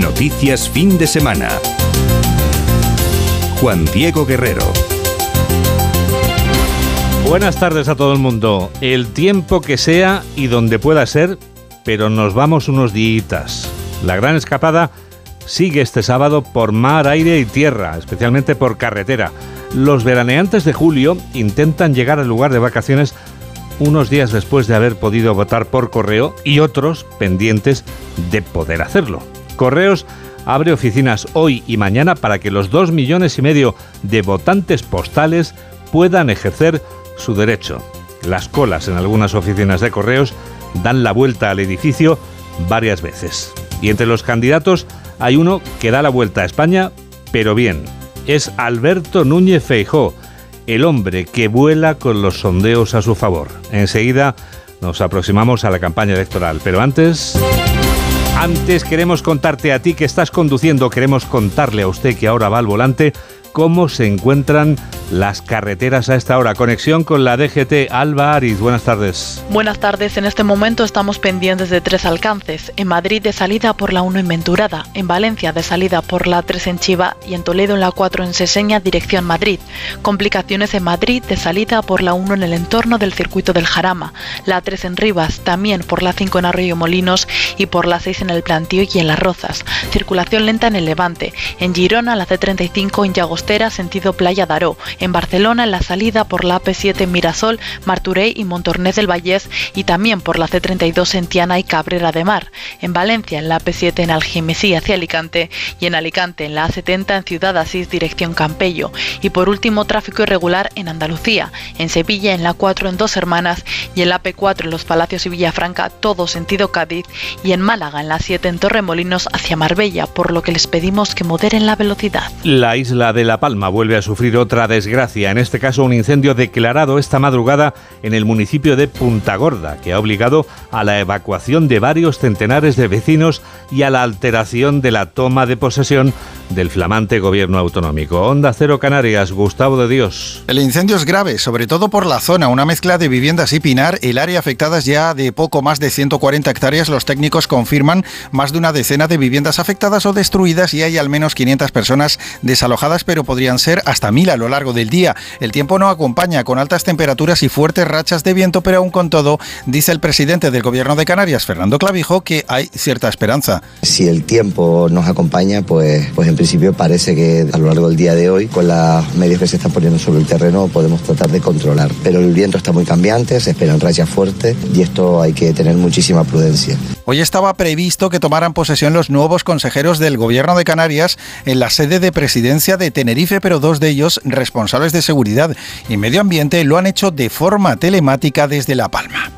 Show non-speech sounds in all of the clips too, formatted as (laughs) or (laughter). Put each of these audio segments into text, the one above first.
Noticias fin de semana. Juan Diego Guerrero. Buenas tardes a todo el mundo. El tiempo que sea y donde pueda ser, pero nos vamos unos días. La gran escapada sigue este sábado por mar, aire y tierra, especialmente por carretera. Los veraneantes de julio intentan llegar al lugar de vacaciones unos días después de haber podido votar por correo y otros pendientes de poder hacerlo. Correos abre oficinas hoy y mañana para que los dos millones y medio de votantes postales puedan ejercer su derecho. Las colas en algunas oficinas de correos dan la vuelta al edificio varias veces. Y entre los candidatos hay uno que da la vuelta a España, pero bien. Es Alberto Núñez Feijó, el hombre que vuela con los sondeos a su favor. Enseguida nos aproximamos a la campaña electoral, pero antes... Antes queremos contarte a ti que estás conduciendo, queremos contarle a usted que ahora va al volante cómo se encuentran las carreteras a esta hora. Conexión con la DGT. Alba Ariz, buenas tardes. Buenas tardes. En este momento estamos pendientes de tres alcances. En Madrid de salida por la 1 en Venturada, en Valencia de salida por la 3 en Chiva y en Toledo en la 4 en Seseña, dirección Madrid. Complicaciones en Madrid de salida por la 1 en el entorno del circuito del Jarama, la 3 en Rivas, también por la 5 en Arroyo Molinos y por la 6 en el Plantío y en Las Rozas. Circulación lenta en el Levante. En Girona la C35 en Llagostera, sentido Playa Daró. En Barcelona en la salida por la AP7 en Mirasol, Marturey y Montornés del Vallés y también por la C32 en Tiana y Cabrera de Mar, en Valencia en la AP7 en Algemesí hacia Alicante y en Alicante en la A70 en Ciudad Asís dirección Campello. Y por último tráfico irregular en Andalucía, en Sevilla en la 4 en Dos Hermanas y en la AP4 en Los Palacios y Villafranca todo sentido Cádiz. Y en Málaga en la 7 en Torremolinos hacia Marbella, por lo que les pedimos que moderen la velocidad. La isla de La Palma vuelve a sufrir otra desgracia Gracia, en este caso un incendio declarado esta madrugada en el municipio de Punta Gorda, que ha obligado a la evacuación de varios centenares de vecinos y a la alteración de la toma de posesión del flamante gobierno autonómico. Onda Cero Canarias, Gustavo de Dios. El incendio es grave, sobre todo por la zona, una mezcla de viviendas y pinar. El área afectada es ya de poco más de 140 hectáreas. Los técnicos confirman más de una decena de viviendas afectadas o destruidas y hay al menos 500 personas desalojadas, pero podrían ser hasta mil a lo largo del día. El tiempo no acompaña con altas temperaturas y fuertes rachas de viento, pero aún con todo, dice el presidente del gobierno de Canarias, Fernando Clavijo, que hay cierta esperanza. Si el tiempo nos acompaña, pues, pues en principio parece que a lo largo del día de hoy, con las medios que se están poniendo sobre el terreno, podemos tratar de controlar. Pero el viento está muy cambiante, se esperan rachas fuertes y esto hay que tener muchísima prudencia. Hoy estaba previsto que tomaran posesión los nuevos consejeros del gobierno de Canarias en la sede de presidencia de Tenerife, pero dos de ellos responsables de seguridad y medio ambiente lo han hecho de forma telemática desde La Palma.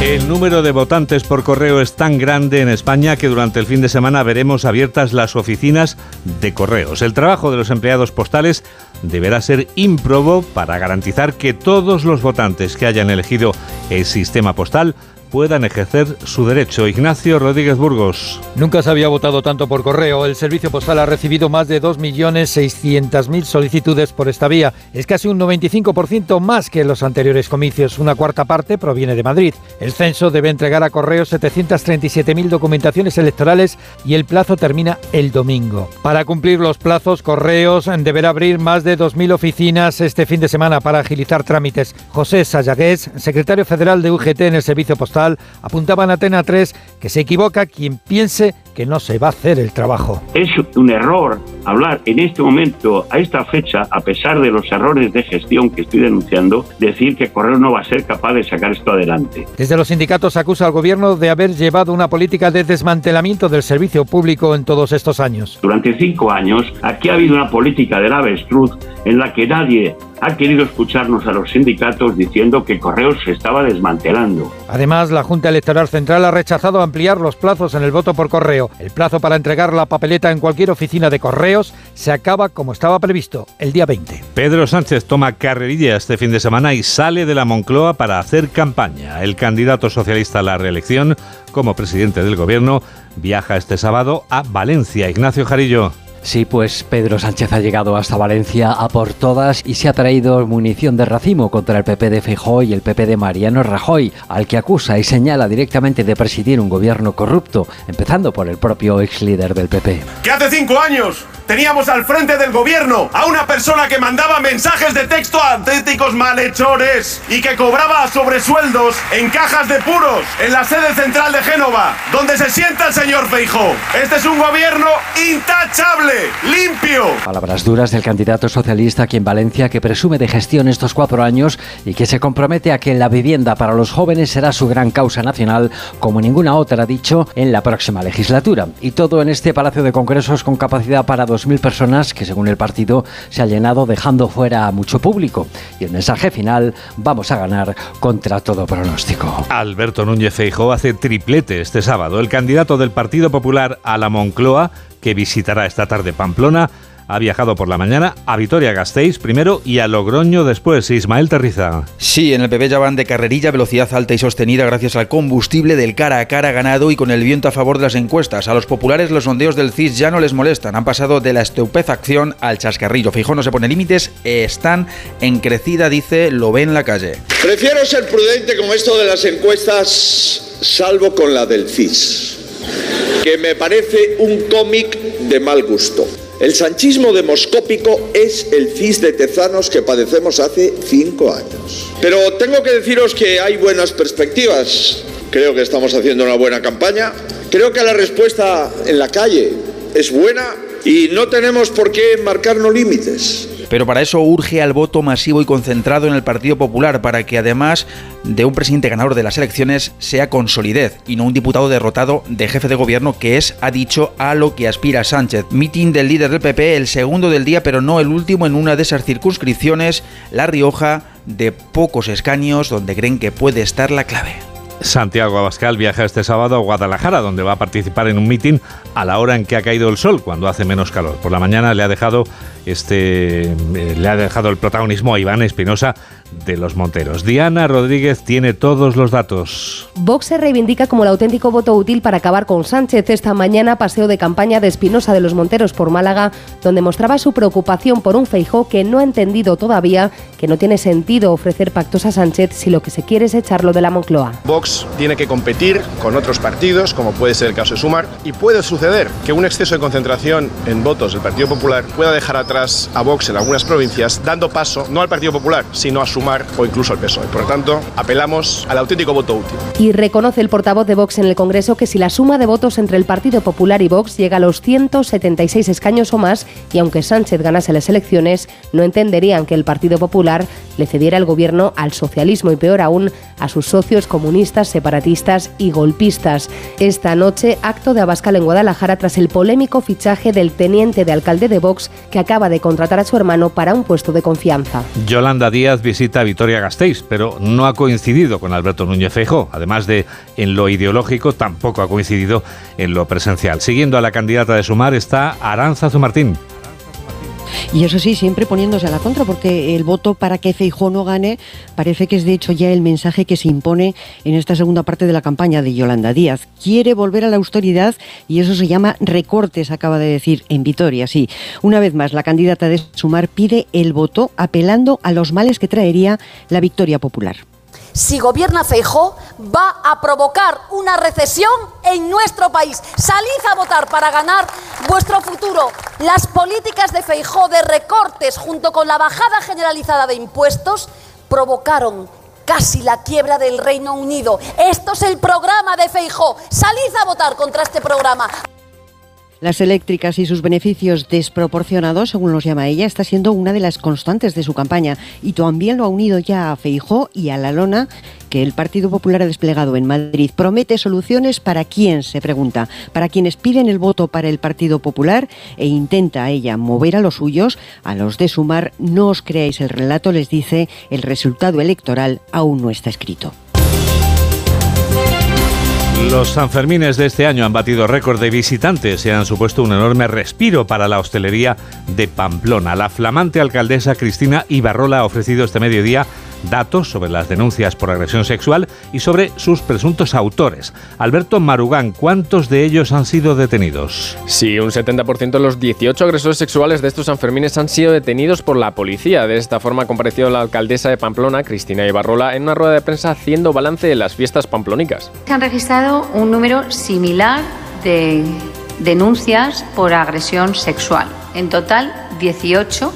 El número de votantes por correo es tan grande en España que durante el fin de semana veremos abiertas las oficinas de correos. El trabajo de los empleados postales deberá ser ímprobo para garantizar que todos los votantes que hayan elegido el sistema postal puedan ejercer su derecho. Ignacio Rodríguez Burgos. Nunca se había votado tanto por correo. El Servicio Postal ha recibido más de 2.600.000 solicitudes por esta vía. Es casi un 95% más que en los anteriores comicios. Una cuarta parte proviene de Madrid. El censo debe entregar a correo 737.000 documentaciones electorales y el plazo termina el domingo. Para cumplir los plazos, Correos deberá abrir más de 2.000 oficinas este fin de semana para agilizar trámites. José Sayagués, secretario federal de UGT en el Servicio Postal, apuntaba en Atena 3 que se equivoca quien piense que no se va a hacer el trabajo. Es un error hablar en este momento, a esta fecha, a pesar de los errores de gestión que estoy denunciando, decir que Correo no va a ser capaz de sacar esto adelante. Desde los sindicatos acusa al gobierno de haber llevado una política de desmantelamiento del servicio público en todos estos años. Durante cinco años, aquí ha habido una política del avestruz en la que nadie ha querido escucharnos a los sindicatos diciendo que Correos se estaba desmantelando. Además, la Junta Electoral Central ha rechazado ampliar los plazos en el voto por correo. El plazo para entregar la papeleta en cualquier oficina de correos se acaba como estaba previsto, el día 20. Pedro Sánchez toma carrerilla este fin de semana y sale de la Moncloa para hacer campaña. El candidato socialista a la reelección como presidente del gobierno viaja este sábado a Valencia. Ignacio Jarillo. Sí, pues Pedro Sánchez ha llegado hasta Valencia a por todas y se ha traído munición de racimo contra el PP de Feijóo y el PP de Mariano Rajoy, al que acusa y señala directamente de presidir un gobierno corrupto, empezando por el propio ex líder del PP. Que hace cinco años teníamos al frente del gobierno a una persona que mandaba mensajes de texto a auténticos malhechores y que cobraba sobresueldos en cajas de puros en la sede central de Génova, donde se sienta el señor Feijó. Este es un gobierno intachable, limpio. Palabras duras del candidato socialista aquí en Valencia que presume de gestión estos cuatro años y que se compromete a que la vivienda para los jóvenes será su gran causa nacional como ninguna otra, ha dicho, en la próxima legislatura. Y todo en este Palacio de Congresos con capacidad para dos mil personas que según el partido se ha llenado dejando fuera a mucho público. Y el mensaje final, vamos a ganar contra todo pronóstico. Alberto Núñez Feijóo hace triplete este sábado. El candidato del Partido Popular a la Moncloa, que visitará esta tarde Pamplona, ha viajado por la mañana a Vitoria-Gasteiz primero y a Logroño después. Ismael Terriza. Sí, en el PP ya van de carrerilla, velocidad alta y sostenida gracias al combustible del cara a cara ganado y con el viento a favor de las encuestas. A los populares los sondeos del CIS ya no les molestan. Han pasado de la estupefacción al chascarrillo. Fijó no se pone límites, están en crecida, dice, lo ve en la calle. Prefiero ser prudente con esto de las encuestas, salvo con la del CIS, que me parece un cómic de mal gusto. El sanchismo demoscópico es el CIS de Tezanos que padecemos hace cinco años. Pero tengo que deciros que hay buenas perspectivas. Creo que estamos haciendo una buena campaña. Creo que la respuesta en la calle es buena y no tenemos por qué marcarnos límites. Pero para eso urge al voto masivo y concentrado en el Partido Popular, para que además de un presidente ganador de las elecciones sea con solidez y no un diputado derrotado de jefe de gobierno que es, ha dicho, a lo que aspira Sánchez. Meeting del líder del PP, el segundo del día, pero no el último en una de esas circunscripciones, La Rioja, de pocos escaños, donde creen que puede estar la clave. Santiago Abascal viaja este sábado a Guadalajara, donde va a participar en un mitin a la hora en que ha caído el sol, cuando hace menos calor. Por la mañana le ha dejado este eh, le ha dejado el protagonismo a Iván Espinosa de los Monteros. Diana Rodríguez tiene todos los datos. Vox se reivindica como el auténtico voto útil para acabar con Sánchez. Esta mañana paseo de campaña de Espinosa de los Monteros por Málaga, donde mostraba su preocupación por un Feijó que no ha entendido todavía que no tiene sentido ofrecer pactos a Sánchez si lo que se quiere es echarlo de la Moncloa. Vox tiene que competir con otros partidos, como puede ser el caso de Sumar, y puede suceder que un exceso de concentración en votos del Partido Popular pueda dejar atrás a Vox en algunas provincias, dando paso no al Partido Popular, sino a Sumar o incluso al PSOE. Por lo tanto, apelamos al auténtico voto útil. Y reconoce el portavoz de Vox en el Congreso que si la suma de votos entre el Partido Popular y Vox llega a los 176 escaños o más, y aunque Sánchez ganase las elecciones, no entenderían que el Partido Popular le cediera el gobierno al socialismo y peor aún a sus socios comunistas, separatistas y golpistas. Esta noche, acto de Abascal en Guadalajara tras el polémico fichaje del teniente de alcalde de Vox que acaba de contratar a su hermano para un puesto de confianza. Yolanda Díaz visita Vitoria Gasteiz, pero no ha coincidido con Alberto Núñez Feijóo. Además de en lo ideológico, tampoco ha coincidido en lo presencial. Siguiendo a la candidata de Sumar está Aranza Zumartín. Y eso sí, siempre poniéndose a la contra, porque el voto para que Feijó no gane parece que es de hecho ya el mensaje que se impone en esta segunda parte de la campaña de Yolanda Díaz. Quiere volver a la austeridad y eso se llama recortes, acaba de decir en Vitoria. Sí, una vez más, la candidata de Sumar pide el voto apelando a los males que traería la victoria popular si gobierna Feijó, va a provocar una recesión en nuestro país. Salid a votar para ganar vuestro futuro. Las políticas de Feijó de recortes junto con la bajada generalizada de impuestos provocaron casi la quiebra del Reino Unido. Esto es el programa de Feijó. Salid a votar contra este programa. Las eléctricas y sus beneficios desproporcionados, según los llama ella, está siendo una de las constantes de su campaña y también lo ha unido ya a Feijó y a la lona que el Partido Popular ha desplegado en Madrid. Promete soluciones para quién, se pregunta, para quienes piden el voto para el Partido Popular e intenta ella mover a los suyos, a los de Sumar, no os creáis el relato, les dice, el resultado electoral aún no está escrito. Los Sanfermines de este año han batido récord de visitantes y han supuesto un enorme respiro para la hostelería de Pamplona. La flamante alcaldesa Cristina Ibarrola ha ofrecido este mediodía datos sobre las denuncias por agresión sexual y sobre sus presuntos autores. Alberto Marugán, ¿cuántos de ellos han sido detenidos? Sí, un 70% de los 18 agresores sexuales de estos Sanfermines han sido detenidos por la policía. De esta forma compareció la alcaldesa de Pamplona, Cristina Ibarrola, en una rueda de prensa haciendo balance de las fiestas pamplónicas. Se han registrado un número similar de denuncias por agresión sexual. En total, 18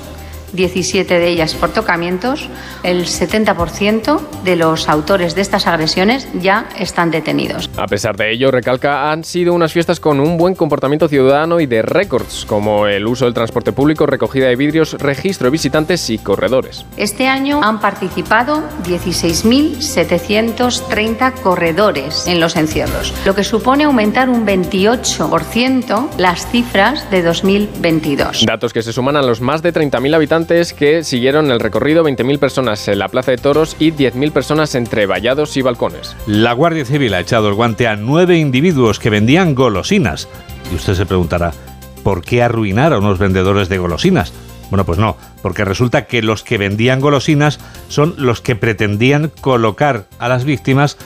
17 de ellas por tocamientos, el 70% de los autores de estas agresiones ya están detenidos. A pesar de ello, recalca, han sido unas fiestas con un buen comportamiento ciudadano y de récords, como el uso del transporte público, recogida de vidrios, registro de visitantes y corredores. Este año han participado 16.730 corredores en los encierros, lo que supone aumentar un 28% las cifras de 2022. Datos que se suman a los más de 30.000 habitantes que siguieron el recorrido 20.000 personas en la Plaza de Toros y 10.000 personas entre vallados y balcones. La Guardia Civil ha echado el guante a nueve individuos que vendían golosinas. Y usted se preguntará, ¿por qué arruinar a unos vendedores de golosinas? Bueno, pues no, porque resulta que los que vendían golosinas son los que pretendían colocar a las víctimas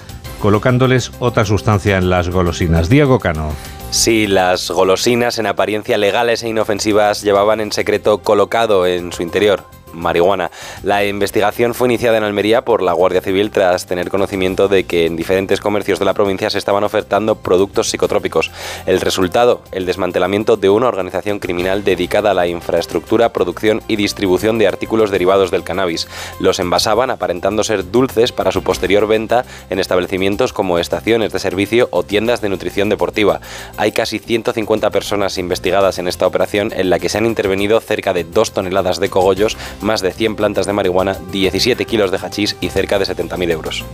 colocándoles otra sustancia en las golosinas. Diego Cano. Sí, las golosinas en apariencia legales e inofensivas llevaban en secreto colocado en su interior marihuana. La investigación fue iniciada en Almería por la Guardia Civil tras tener conocimiento de que en diferentes comercios de la provincia se estaban ofertando productos psicotrópicos. El resultado, el desmantelamiento de una organización criminal dedicada a la infraestructura, producción y distribución de artículos derivados del cannabis. Los envasaban aparentando ser dulces para su posterior venta en establecimientos como estaciones de servicio o tiendas de nutrición deportiva. Hay casi 150 personas investigadas en esta operación en la que se han intervenido cerca de 2 toneladas de cogollos, más de 100 plantas de marihuana, 17 kilos de hachís y cerca de 70.000 euros.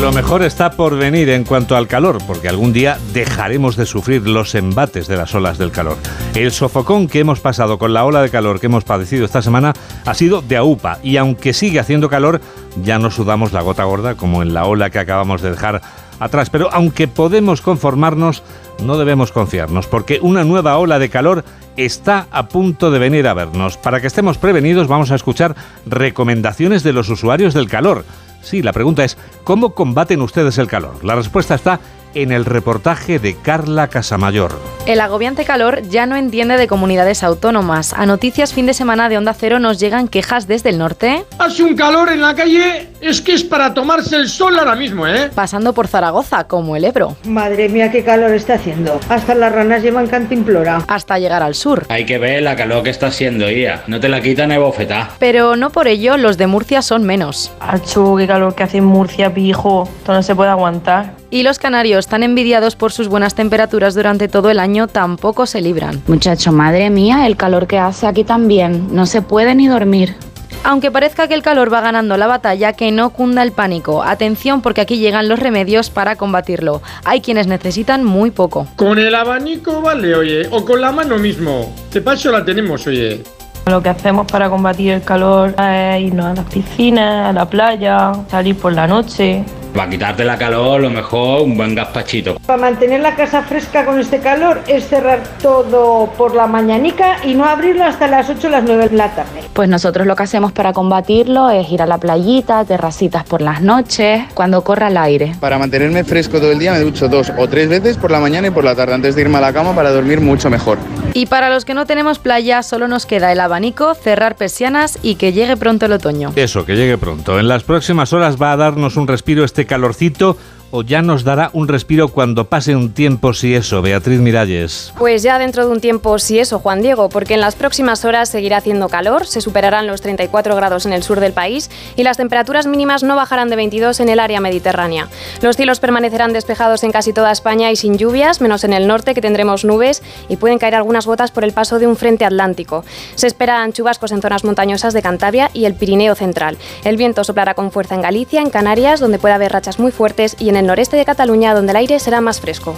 Lo mejor está por venir en cuanto al calor, porque algún día dejaremos de sufrir los embates de las olas del calor. El sofocón que hemos pasado con la ola de calor que hemos padecido esta semana ha sido de aupa y aunque sigue haciendo calor, ya no sudamos la gota gorda como en la ola que acabamos de dejar atrás. Pero aunque podemos conformarnos, no debemos confiarnos, porque una nueva ola de calor está a punto de venir a vernos. Para que estemos prevenidos vamos a escuchar recomendaciones de los usuarios del calor. Sí, la pregunta es, ¿cómo combaten ustedes el calor? La respuesta está en el reportaje de Carla Casamayor. El agobiante calor ya no entiende de comunidades autónomas. A noticias fin de semana de Onda Cero nos llegan quejas desde el norte. Hace un calor en la calle, es que es para tomarse el sol ahora mismo, ¿eh? Pasando por Zaragoza, como el Ebro. Madre mía, qué calor está haciendo. Hasta las ranas llevan cantimplora. Hasta llegar al sur. Hay que ver la calor que está haciendo, Ia. No te la quitan ni bofetá. Pero no por ello los de Murcia son menos. Achu, qué calor que hace en Murcia, pijo. Esto no se puede aguantar. Y los canarios, tan envidiados por sus buenas temperaturas durante todo el año, tampoco se libran. Muchacho, madre mía, el calor que hace aquí también. No se puede ni dormir. Aunque parezca que el calor va ganando la batalla, que no cunda el pánico. Atención porque aquí llegan los remedios para combatirlo. Hay quienes necesitan muy poco. Con el abanico vale, oye, o con la mano mismo. De paso la tenemos, oye. Lo que hacemos para combatir el calor es irnos a las piscinas, a la playa, salir por la noche. Para quitarte la calor, lo mejor un buen gazpachito. Para mantener la casa fresca con este calor es cerrar todo por la mañanica y no abrirlo hasta las 8 o las 9 de la tarde. Pues nosotros lo que hacemos para combatirlo es ir a la playita, terracitas por las noches, cuando corra el aire. Para mantenerme fresco todo el día me ducho dos o tres veces por la mañana y por la tarde antes de irme a la cama para dormir mucho mejor. Y para los que no tenemos playa, solo nos queda el abanico, cerrar persianas y que llegue pronto el otoño. Eso, que llegue pronto. En las próximas horas va a darnos un respiro este calorcito o ya nos dará un respiro cuando pase un tiempo si eso, Beatriz Miralles? Pues ya dentro de un tiempo si eso, Juan Diego, porque en las próximas horas seguirá haciendo calor, se superarán los 34 grados en el sur del país y las temperaturas mínimas no bajarán de 22 en el área mediterránea. Los cielos permanecerán despejados en casi toda España y sin lluvias, menos en el norte que tendremos nubes y pueden caer algunas gotas por el paso de un frente atlántico. Se esperan chubascos en zonas montañosas de Cantabria y el Pirineo central. El viento soplará con fuerza en Galicia, en Canarias, donde puede haber rachas muy fuertes y en el noreste de Cataluña, donde el aire será más fresco.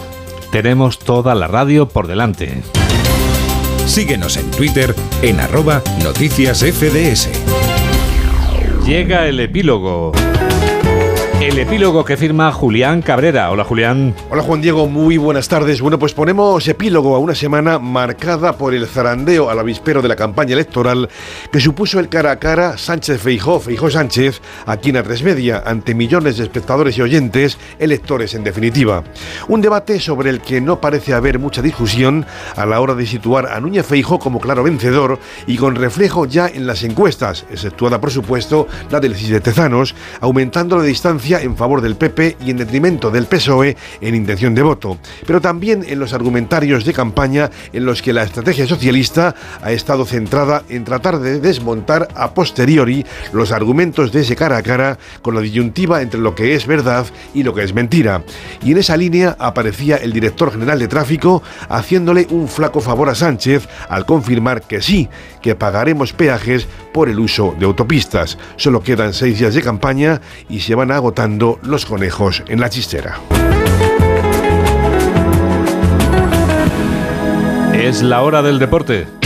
Tenemos toda la radio por delante. Síguenos en Twitter en arroba noticias FDS. Llega el epílogo. El epílogo que firma Julián Cabrera. Hola Julián. Hola Juan Diego, muy buenas tardes. Bueno, pues ponemos epílogo a una semana marcada por el zarandeo al avispero de la campaña electoral que supuso el cara a cara Sánchez Feijó, Feijó Sánchez, aquí en a Media, ante millones de espectadores y oyentes, electores en definitiva. Un debate sobre el que no parece haber mucha discusión a la hora de situar a Núñez Feijó como claro vencedor y con reflejo ya en las encuestas, exceptuada por supuesto la del CIS de Tezanos, aumentando la distancia en favor del PP y en detrimento del PSOE en intención de voto, pero también en los argumentarios de campaña en los que la estrategia socialista ha estado centrada en tratar de desmontar a posteriori los argumentos de ese cara a cara con la disyuntiva entre lo que es verdad y lo que es mentira. Y en esa línea aparecía el director general de tráfico haciéndole un flaco favor a Sánchez al confirmar que sí, que pagaremos peajes por el uso de autopistas. Solo quedan seis días de campaña y se van agotando los conejos en la chistera. Es la hora del deporte.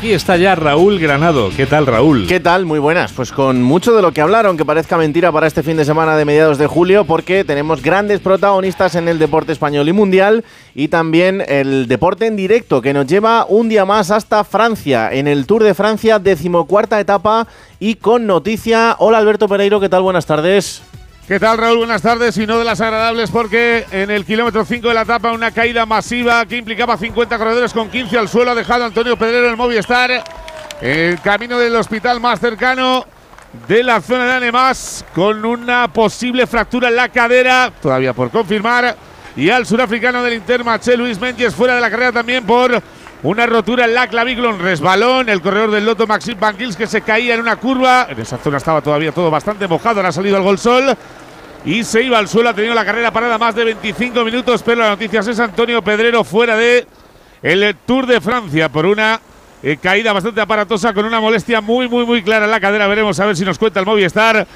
Aquí está ya Raúl Granado. ¿Qué tal, Raúl? ¿Qué tal? Muy buenas. Pues con mucho de lo que hablaron, que parezca mentira para este fin de semana de mediados de julio, porque tenemos grandes protagonistas en el deporte español y mundial y también el deporte en directo, que nos lleva un día más hasta Francia, en el Tour de Francia, decimocuarta etapa y con noticia. Hola Alberto Pereiro, ¿qué tal? Buenas tardes. ¿Qué tal, Raúl? Buenas tardes. Y no de las agradables porque en el kilómetro 5 de la etapa una caída masiva que implicaba 50 corredores con 15 al suelo ha dejado Antonio Pedrero el Movistar. El camino del hospital más cercano de la zona de Anemas con una posible fractura en la cadera, todavía por confirmar. Y al surafricano del Intermaché, Luis Menges, fuera de la carrera también por una rotura en la clavícula, un resbalón. El corredor del Loto, Maxim Van que se caía en una curva. En esa zona estaba todavía todo bastante mojado. Ahora ha salido al gol sol y se iba al suelo. Ha tenido la carrera parada más de 25 minutos, pero la noticia es Antonio Pedrero fuera de el Tour de Francia por una eh, caída bastante aparatosa con una molestia muy, muy, muy clara en la cadera. Veremos a ver si nos cuenta el Movistar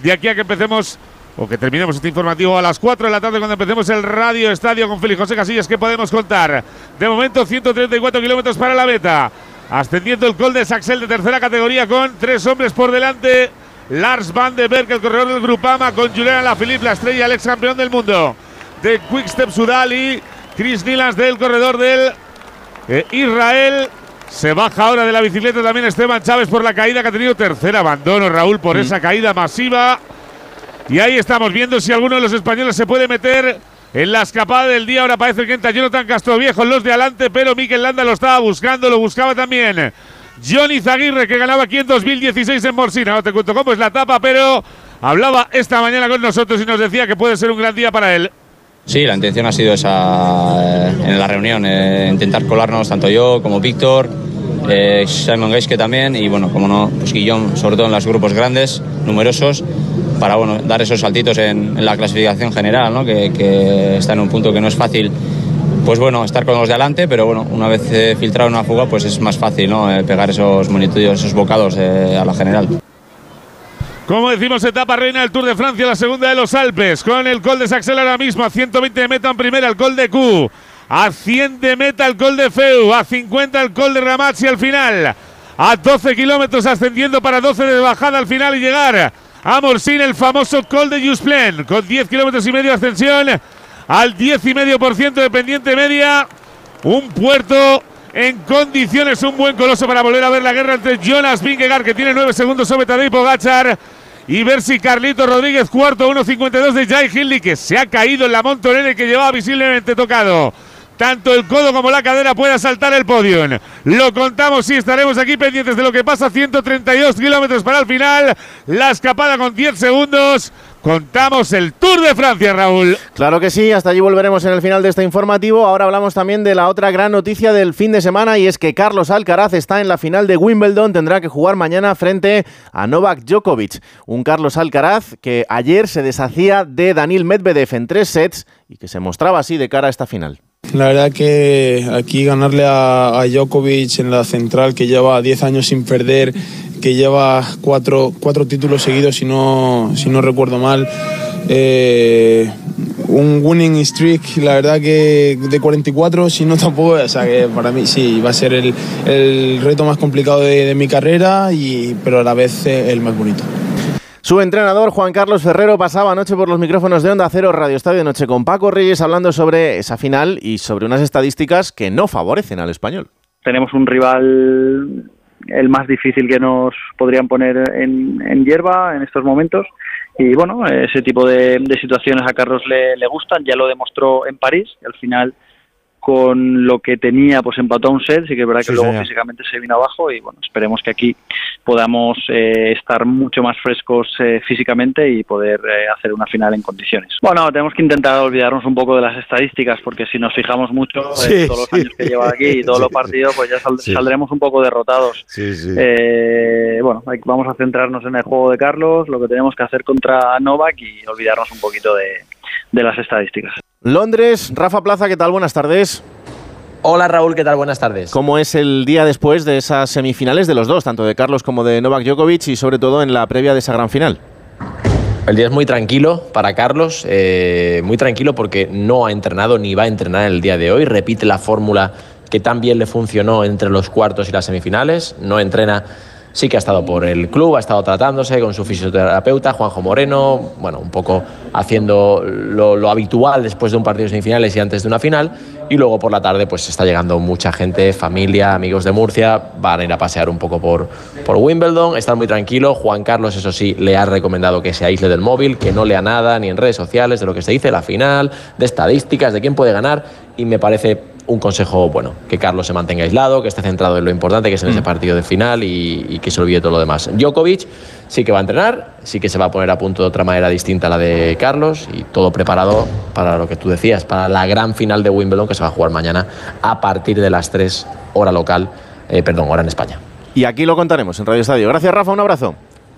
de aquí a que empecemos o que terminemos este informativo a las 4 de la tarde cuando empecemos el Radio Estadio con Félix José Casillas. ¿Qué podemos contar? De momento, 134 kilómetros para la meta. Ascendiendo el Col de Saxel de tercera categoría con tres hombres por delante. Lars Van de Berg, el corredor del Grupama, con Julian Alaphilippe, la estrella, el ex campeón del mundo de Quickstep Sudal y Chris Nilas del corredor del eh, Israel. Se baja ahora de la bicicleta también Esteban Chávez por la caída que ha tenido tercer abandono, Raúl, por mm. esa caída masiva. Y ahí estamos viendo si alguno de los españoles se puede meter en la escapada del día. Ahora parece que entra Jonathan Castroviejo en los de adelante, pero Mikel Landa lo estaba buscando, lo buscaba también Johnny Zaguirre, que ganaba aquí en 2016 en Morsina. No te cuento cómo es la etapa, pero hablaba esta mañana con nosotros y nos decía que puede ser un gran día para él. Sí, la intención ha sido esa eh, en la reunión, eh, intentar colarnos tanto yo como Víctor, eh, Simon Geiske también y bueno, como no, pues Guillón, sobre todo en los grupos grandes, numerosos, para bueno, dar esos saltitos en, la clasificación general, ¿no? que, que está en un punto que no es fácil pues bueno, estar con los de adelante, pero bueno, una vez eh, filtrado una fuga, pues es más fácil, ¿no? Eh, pegar esos monitudios, esos bocados eh, a la general. Como decimos, etapa reina del Tour de Francia, la segunda de los Alpes, con el Col de Saxel ahora mismo, a 120 de meta en primera, el Col de Q, a 100 de meta el Col de Feu, a 50 el Col de Ramazzi al final, a 12 kilómetros ascendiendo para 12 de bajada al final y llegar a Morsin, el famoso Col de Jusplen, con 10 kilómetros y medio de ascensión al 10,5% de pendiente media. Un puerto en condiciones, un buen coloso para volver a ver la guerra entre Jonas Vingegaard, que tiene 9 segundos sobre Tadej Pogachar, y ver si Carlito Rodríguez, cuarto, 1.52 de Jai Hindley, que se ha caído en la montonera que llevaba visiblemente tocado tanto el codo como la cadera pueda saltar el podio. Lo contamos y estaremos aquí pendientes de lo que pasa. 132 kilómetros para el final. La escapada con 10 segundos. Contamos el Tour de Francia, Raúl. Claro que sí, hasta allí volveremos en el final de este informativo. Ahora hablamos también de la otra gran noticia del fin de semana y es que Carlos Alcaraz está en la final de Wimbledon, tendrá que jugar mañana frente a Novak Djokovic. Un Carlos Alcaraz que ayer se deshacía de Daniel Medvedev en tres sets y que se mostraba así de cara a esta final. La verdad que aquí ganarle a, a Djokovic en la central, que lleva 10 años sin perder, que lleva cuatro, cuatro títulos seguidos, si no, si no recuerdo mal, eh, un winning streak, la verdad que de 44, si no tampoco, o sea que para mí sí, va a ser el, el reto más complicado de, de mi carrera, y, pero a la vez eh, el más bonito. Su entrenador Juan Carlos Ferrero pasaba anoche por los micrófonos de Onda Cero Radio Estadio de Noche con Paco Reyes hablando sobre esa final y sobre unas estadísticas que no favorecen al español. Tenemos un rival el más difícil que nos podrían poner en, hierba en estos momentos y bueno, ese tipo de, de situaciones a Carlos le, le, gustan, ya lo demostró en París y al final con lo que tenía pues empató a un set, sí que es verdad que Sí, luego señor. físicamente se vino abajo y bueno, esperemos que aquí podamos eh, estar mucho más frescos eh, físicamente y poder eh, hacer una final en condiciones. Bueno, tenemos que intentar olvidarnos un poco de las estadísticas porque si nos fijamos mucho eh, Sí, todos los años que lleva aquí y todos los partidos pues ya sal- saldremos un poco derrotados. Sí, sí. Eh, bueno, vamos a centrarnos en el juego de Carlos, lo que tenemos que hacer contra Novak y olvidarnos un poquito de, de las estadísticas. Londres, Rafa Plaza, ¿qué tal? Buenas tardes. Hola Raúl, ¿qué tal? Buenas tardes. ¿Cómo es el día después de esas semifinales de los dos, tanto de Carlos como de Novak Djokovic y sobre todo en la previa de esa gran final? El día es muy tranquilo para Carlos, eh, muy tranquilo porque no ha entrenado ni va a entrenar el día de hoy. Repite la fórmula que tan bien le funcionó entre los cuartos y las semifinales. No entrena, sí que ha estado por el club, ha estado tratándose con su fisioterapeuta, Juanjo Moreno, bueno, un poco haciendo lo, habitual después de un partido de semifinales y antes de una final. Y luego por la tarde pues está llegando mucha gente, familia, amigos de Murcia, van a ir a pasear un poco por, por Wimbledon, están muy tranquilos. Juan Carlos, eso sí, le ha recomendado que se aísle del móvil, que no lea nada ni en redes sociales de lo que se dice, la final, de estadísticas, de quién puede ganar. Y me parece un consejo bueno, que Carlos se mantenga aislado, que esté centrado en lo importante que es en ese partido de final y, y que se olvide todo lo demás. Djokovic sí que va a entrenar, sí que se va a poner a punto de otra manera distinta a la de Carlos y todo preparado para lo que tú decías, para la gran final de Wimbledon que se va a jugar mañana a partir de las 3 hora local, eh, perdón, hora en España. Y aquí lo contaremos en Radio Estadio. Gracias, Rafa. Un abrazo.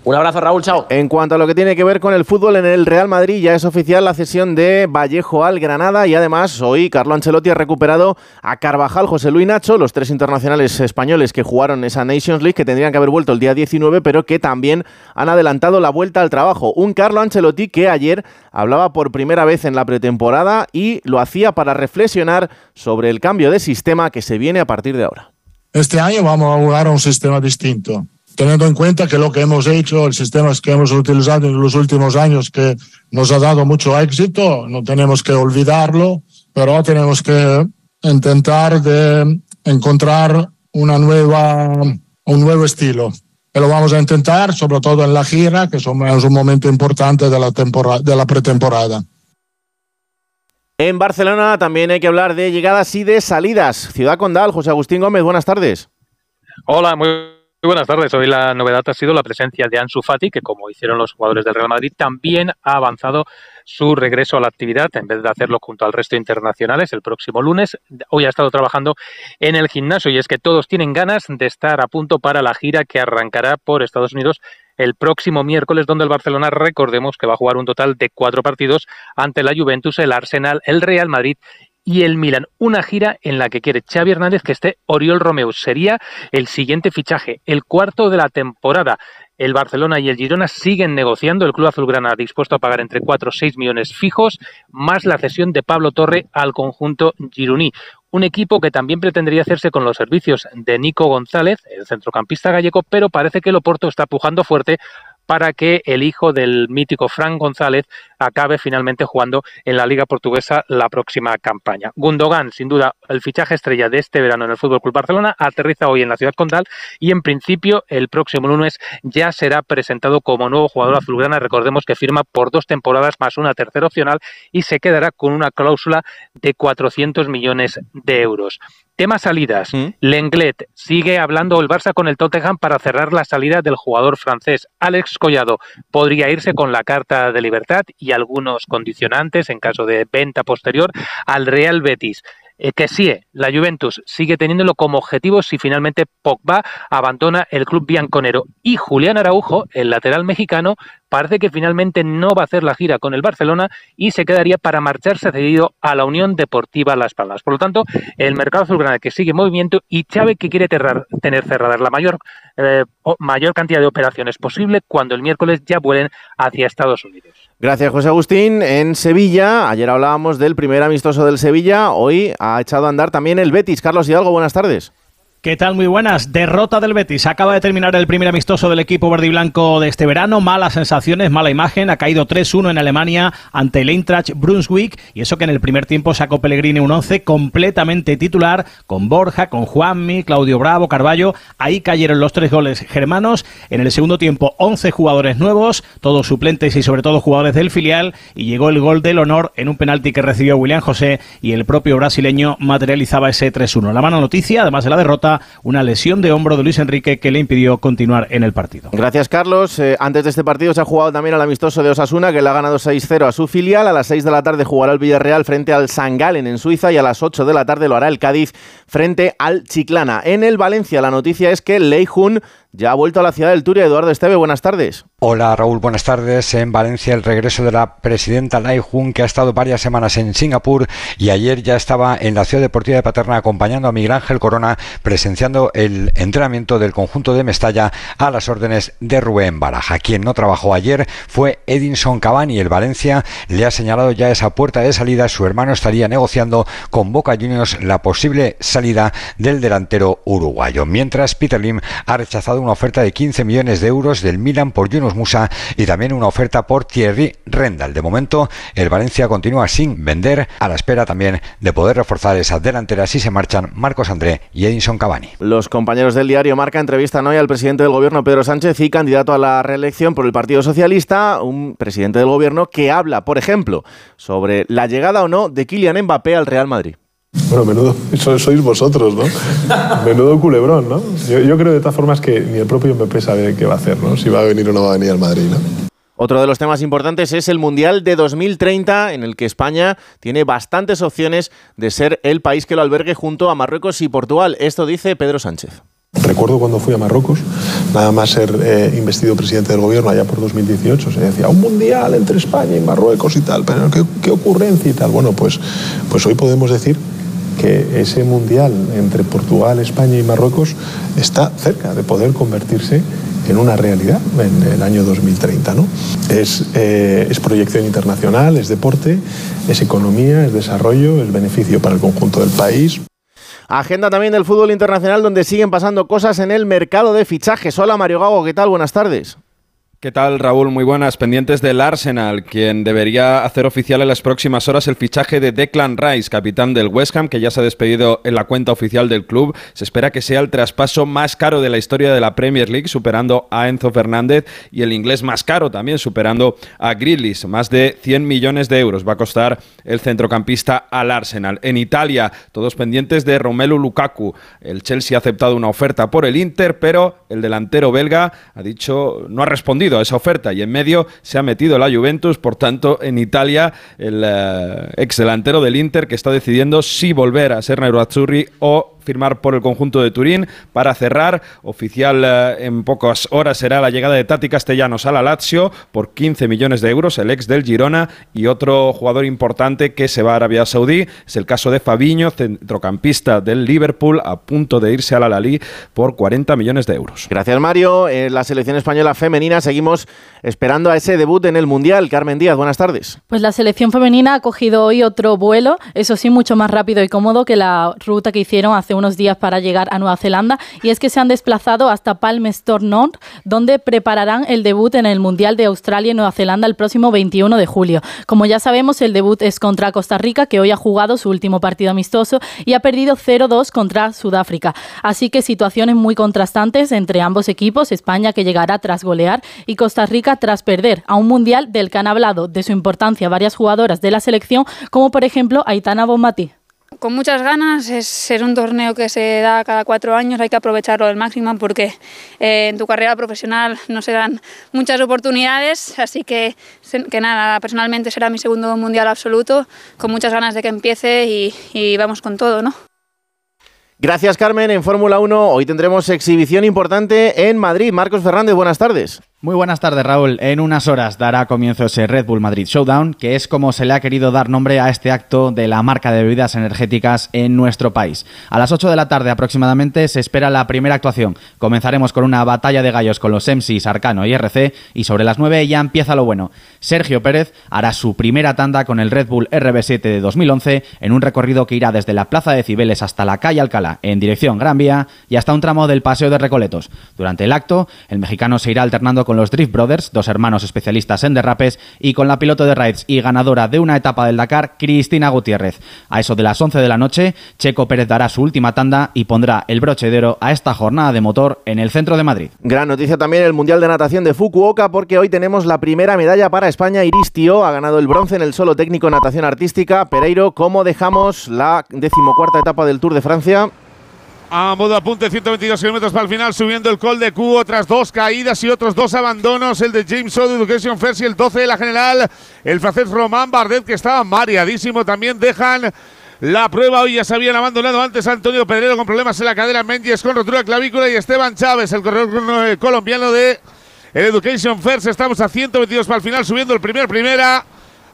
Un abrazo, Raúl. Chao. En cuanto a lo que tiene que ver con el fútbol en el Real Madrid, ya es oficial la cesión de Vallejo al Granada y además hoy Carlo Ancelotti ha recuperado a Carvajal, José Luis Nacho, los tres internacionales españoles que jugaron esa Nations League, que tendrían que haber vuelto el día 19, pero que también han adelantado la vuelta al trabajo. Un Carlo Ancelotti que ayer hablaba por primera vez en la pretemporada y lo hacía para reflexionar sobre el cambio de sistema que se viene a partir de ahora. Este año vamos a jugar a un sistema distinto, teniendo en cuenta que lo que hemos hecho, el sistema que hemos utilizado en los últimos años, que nos ha dado mucho éxito, no tenemos que olvidarlo, pero tenemos que intentar de encontrar una nueva, un nuevo estilo. Lo vamos a intentar, sobre todo en la gira, que son- es un momento importante de la, temporada, de la pretemporada. En Barcelona también hay que hablar de llegadas y de salidas. Ciudad Condal, José Agustín Gómez, buenas tardes. Hola, muy muy buenas tardes. Hoy la novedad ha sido la presencia de Ansu Fati, que como hicieron los jugadores del Real Madrid, también ha avanzado su regreso a la actividad en vez de hacerlo junto al resto de internacionales el próximo lunes. Hoy ha estado trabajando en el gimnasio y es que todos tienen ganas de estar a punto para la gira que arrancará por Estados Unidos el próximo miércoles, donde el Barcelona, recordemos que va a jugar un total de cuatro partidos ante la Juventus, el Arsenal, el Real Madrid y el Milan. Una gira en la que quiere Xavi Hernández que esté Oriol Romeu. Sería el siguiente fichaje, el cuarto de la temporada. El Barcelona y el Girona siguen negociando. El club azulgrana dispuesto a pagar entre 4 o 6 millones fijos, más la cesión de Pablo Torre al conjunto gironí. Un equipo que también pretendería hacerse con los servicios de Nico González, el centrocampista gallego, pero parece que el Oporto está pujando fuerte para que el hijo del mítico Fran González acabe finalmente jugando en la Liga Portuguesa la próxima campaña. Gundogan, sin duda, el fichaje estrella de este verano en el Fútbol Club Barcelona, aterriza hoy en la ciudad condal y en principio el próximo lunes ya será presentado como nuevo jugador azulgrana. Recordemos que firma por dos temporadas más una tercera opcional y se quedará con una cláusula de 400 millones de euros. Tema salidas. Lenglet sigue hablando el Barça con el Tottenham para cerrar la salida del jugador francés. Alex Collado podría irse con la carta de libertad y algunos condicionantes en caso de venta posterior al Real Betis. Eh, que sí, la Juventus sigue teniéndolo como objetivo si finalmente Pogba abandona el club bianconero y Julián Araujo, el lateral mexicano, parece que finalmente no va a hacer la gira con el Barcelona y se quedaría para marcharse cedido a la Unión Deportiva Las Palmas. Por lo tanto, el mercado azulgrana que sigue en movimiento y Chávez que quiere tener cerradas la mayor, eh, mayor cantidad de operaciones posible cuando el miércoles ya vuelen hacia Estados Unidos. Gracias, José Agustín. En Sevilla, ayer hablábamos del primer amistoso del Sevilla, hoy ha echado a andar también el Betis. Carlos Hidalgo, buenas tardes. ¿Qué tal? Muy buenas. Derrota del Betis. Acaba de terminar el primer amistoso del equipo verde y blanco de este verano. Malas sensaciones, mala imagen. Ha caído 3-1 en Alemania ante el Eintracht Brunswick. Y eso que en el primer tiempo sacó Pellegrini un 11 completamente titular con Borja, con Juanmi, Claudio Bravo, Carballo. Ahí cayeron los tres goles germanos. En el segundo tiempo, 11 jugadores nuevos, todos suplentes y sobre todo jugadores del filial. Y llegó el gol del honor en un penalti que recibió William José y el propio brasileño materializaba ese 3-1. La mala noticia, además de la derrota, una lesión de hombro de Luis Enrique que le impidió continuar en el partido. Gracias, Carlos. Eh, antes de este partido se ha jugado también al amistoso de Osasuna, que le ha ganado 6-0 a su filial. A las 6 de la tarde jugará el Villarreal frente al San Galen en Suiza y a las 8 de la tarde lo hará el Cádiz frente al Chiclana. En el Valencia la noticia es que Lei Jun ya ha vuelto a la ciudad del Turia. Eduardo Esteve, buenas tardes. Hola Raúl, buenas tardes. En Valencia el regreso de la presidenta Lai Jun, que ha estado varias semanas en Singapur y ayer ya estaba en la ciudad deportiva de Paterna acompañando a Miguel Ángel Corona, presenciando el entrenamiento del conjunto de Mestalla a las órdenes de Rubén Baraja. Quien no trabajó ayer fue Edinson Cavani. El Valencia le ha señalado ya esa puerta de salida. Su hermano estaría negociando con Boca Juniors la posible salida del delantero uruguayo. Mientras Peter Lim ha rechazado una oferta de 15 millones de euros del Milan por Yunus Musa y también una oferta por Thierry Rendal. De momento, el Valencia continúa sin vender, a la espera también de poder reforzar esa delantera si se marchan Marcos André y Edinson Cavani. Los compañeros del diario Marca entrevistan hoy al presidente del gobierno Pedro Sánchez y candidato a la reelección por el Partido Socialista, un presidente del gobierno que habla, por ejemplo, sobre la llegada o no de Kylian Mbappé al Real Madrid. Bueno, menudo, sois vosotros, ¿no? (laughs) Menudo culebrón, ¿no? Yo, creo de todas formas que ni el propio MP sabe qué va a hacer, ¿no? Si va a venir o no va a venir al Madrid, ¿no? Otro de los temas importantes es el Mundial de 2030, en el que España tiene bastantes opciones de ser el país que lo albergue junto a Marruecos y Portugal. Esto dice Pedro Sánchez. Recuerdo cuando fui a Marruecos, nada más ser eh, investido presidente del gobierno allá por 2018, se decía un mundial entre España y Marruecos y tal, pero qué, qué ocurrencia y tal. Bueno, pues, pues hoy podemos decir que ese mundial entre Portugal, España y Marruecos está cerca de poder convertirse en una realidad en el año 2030. ¿no? Es, eh, es proyección internacional, es deporte, es economía, es desarrollo, es beneficio para el conjunto del país. Agenda también del fútbol internacional donde siguen pasando cosas en el mercado de fichajes. Hola Mario Gago, ¿qué tal? Buenas tardes. ¿Qué tal, Raúl? Muy buenas. Pendientes del Arsenal, quien debería hacer oficial en las próximas horas el fichaje de Declan Rice, capitán del West Ham, que ya se ha despedido en la cuenta oficial del club. Se espera que sea el traspaso más caro de la historia de la Premier League, superando a Enzo Fernández, y el inglés más caro también, superando a Grealish. Más de 100 millones de euros va a costar el centrocampista al Arsenal. En Italia, todos pendientes de Romelu Lukaku. El Chelsea ha aceptado una oferta por el Inter, pero el delantero belga ha dicho, no ha respondido esa oferta y en medio se ha metido la Juventus, por tanto en Italia el eh, ex delantero del Inter que está decidiendo si volver a ser Nerazzurri o firmar por el conjunto de Turín para cerrar. Oficial eh, en pocas horas será la llegada de Tati Castellanos a la Lazio por 15 millones de euros, el ex del Girona y otro jugador importante que se va a Arabia Saudí. Es el caso de Fabiño, centrocampista del Liverpool, a punto de irse a la Lali por 40 millones de euros. Gracias, Mario. En la selección española femenina seguimos esperando a ese debut en el Mundial. Carmen Díaz, buenas tardes. Pues la selección femenina ha cogido hoy otro vuelo, eso sí, mucho más rápido y cómodo que la ruta que hicieron unos días para llegar a Nueva Zelanda y es que se han desplazado hasta Palmerston North, donde prepararán el debut en el Mundial de Australia y Nueva Zelanda el próximo 21 de julio. Como ya sabemos, el debut es contra Costa Rica, que hoy ha jugado su último partido amistoso y ha perdido 0-2 contra Sudáfrica. Así que situaciones muy contrastantes entre ambos equipos, España que llegará tras golear y Costa Rica tras perder a un Mundial del que han hablado de su importancia varias jugadoras de la selección, como por ejemplo Aitana Bonmatí con muchas ganas, es un torneo que se da cada cuatro años, hay que aprovecharlo al máximo porque eh, en tu carrera profesional no se dan muchas oportunidades, así que, que nada, personalmente será mi segundo mundial absoluto, con muchas ganas de que empiece y, y vamos con todo, ¿no? Gracias Carmen, en Fórmula 1 hoy tendremos exhibición importante en Madrid. Marcos Fernández, buenas tardes. Muy buenas tardes, Raúl. En unas horas dará comienzo ese Red Bull Madrid Showdown, que es como se le ha querido dar nombre a este acto de la marca de bebidas energéticas en nuestro país. A las 8 de la tarde aproximadamente se espera la primera actuación. Comenzaremos con una batalla de gallos con los MCs Arcano y RC y sobre las 9 ya empieza lo bueno. Sergio Pérez hará su primera tanda con el Red Bull RB7 de 2011 en un recorrido que irá desde la Plaza de Cibeles hasta la calle Alcalá en dirección Gran Vía y hasta un tramo del Paseo de Recoletos. Durante el acto, el mexicano se irá alternando con los Drift Brothers, dos hermanos especialistas en derrapes, y con la piloto de raids y ganadora de una etapa del Dakar, Cristina Gutiérrez. A eso de las 11 de la noche, Checo Pérez dará su última tanda y pondrá el broche de oro a esta jornada de motor en el centro de Madrid. Gran noticia también el Mundial de Natación de Fukuoka porque hoy tenemos la primera medalla para España. Iris Tío ha ganado el bronce en el solo técnico natación artística. Pereiro, ¿cómo dejamos la decimocuarta etapa del Tour de Francia? A modo apunte, 122 kilómetros para el final, subiendo el col de Q, otras dos caídas y otros dos abandonos, el de James O de Education First y el 12 de la general, el francés Román Bardet, que estaba mareadísimo, también dejan la prueba. Hoy ya se habían abandonado antes Antonio Pedrero con problemas en la cadera, Mendes con rotura clavícula y Esteban Chávez, el corredor eh, colombiano de Education First. Estamos a 122 para el final, subiendo el primer primera.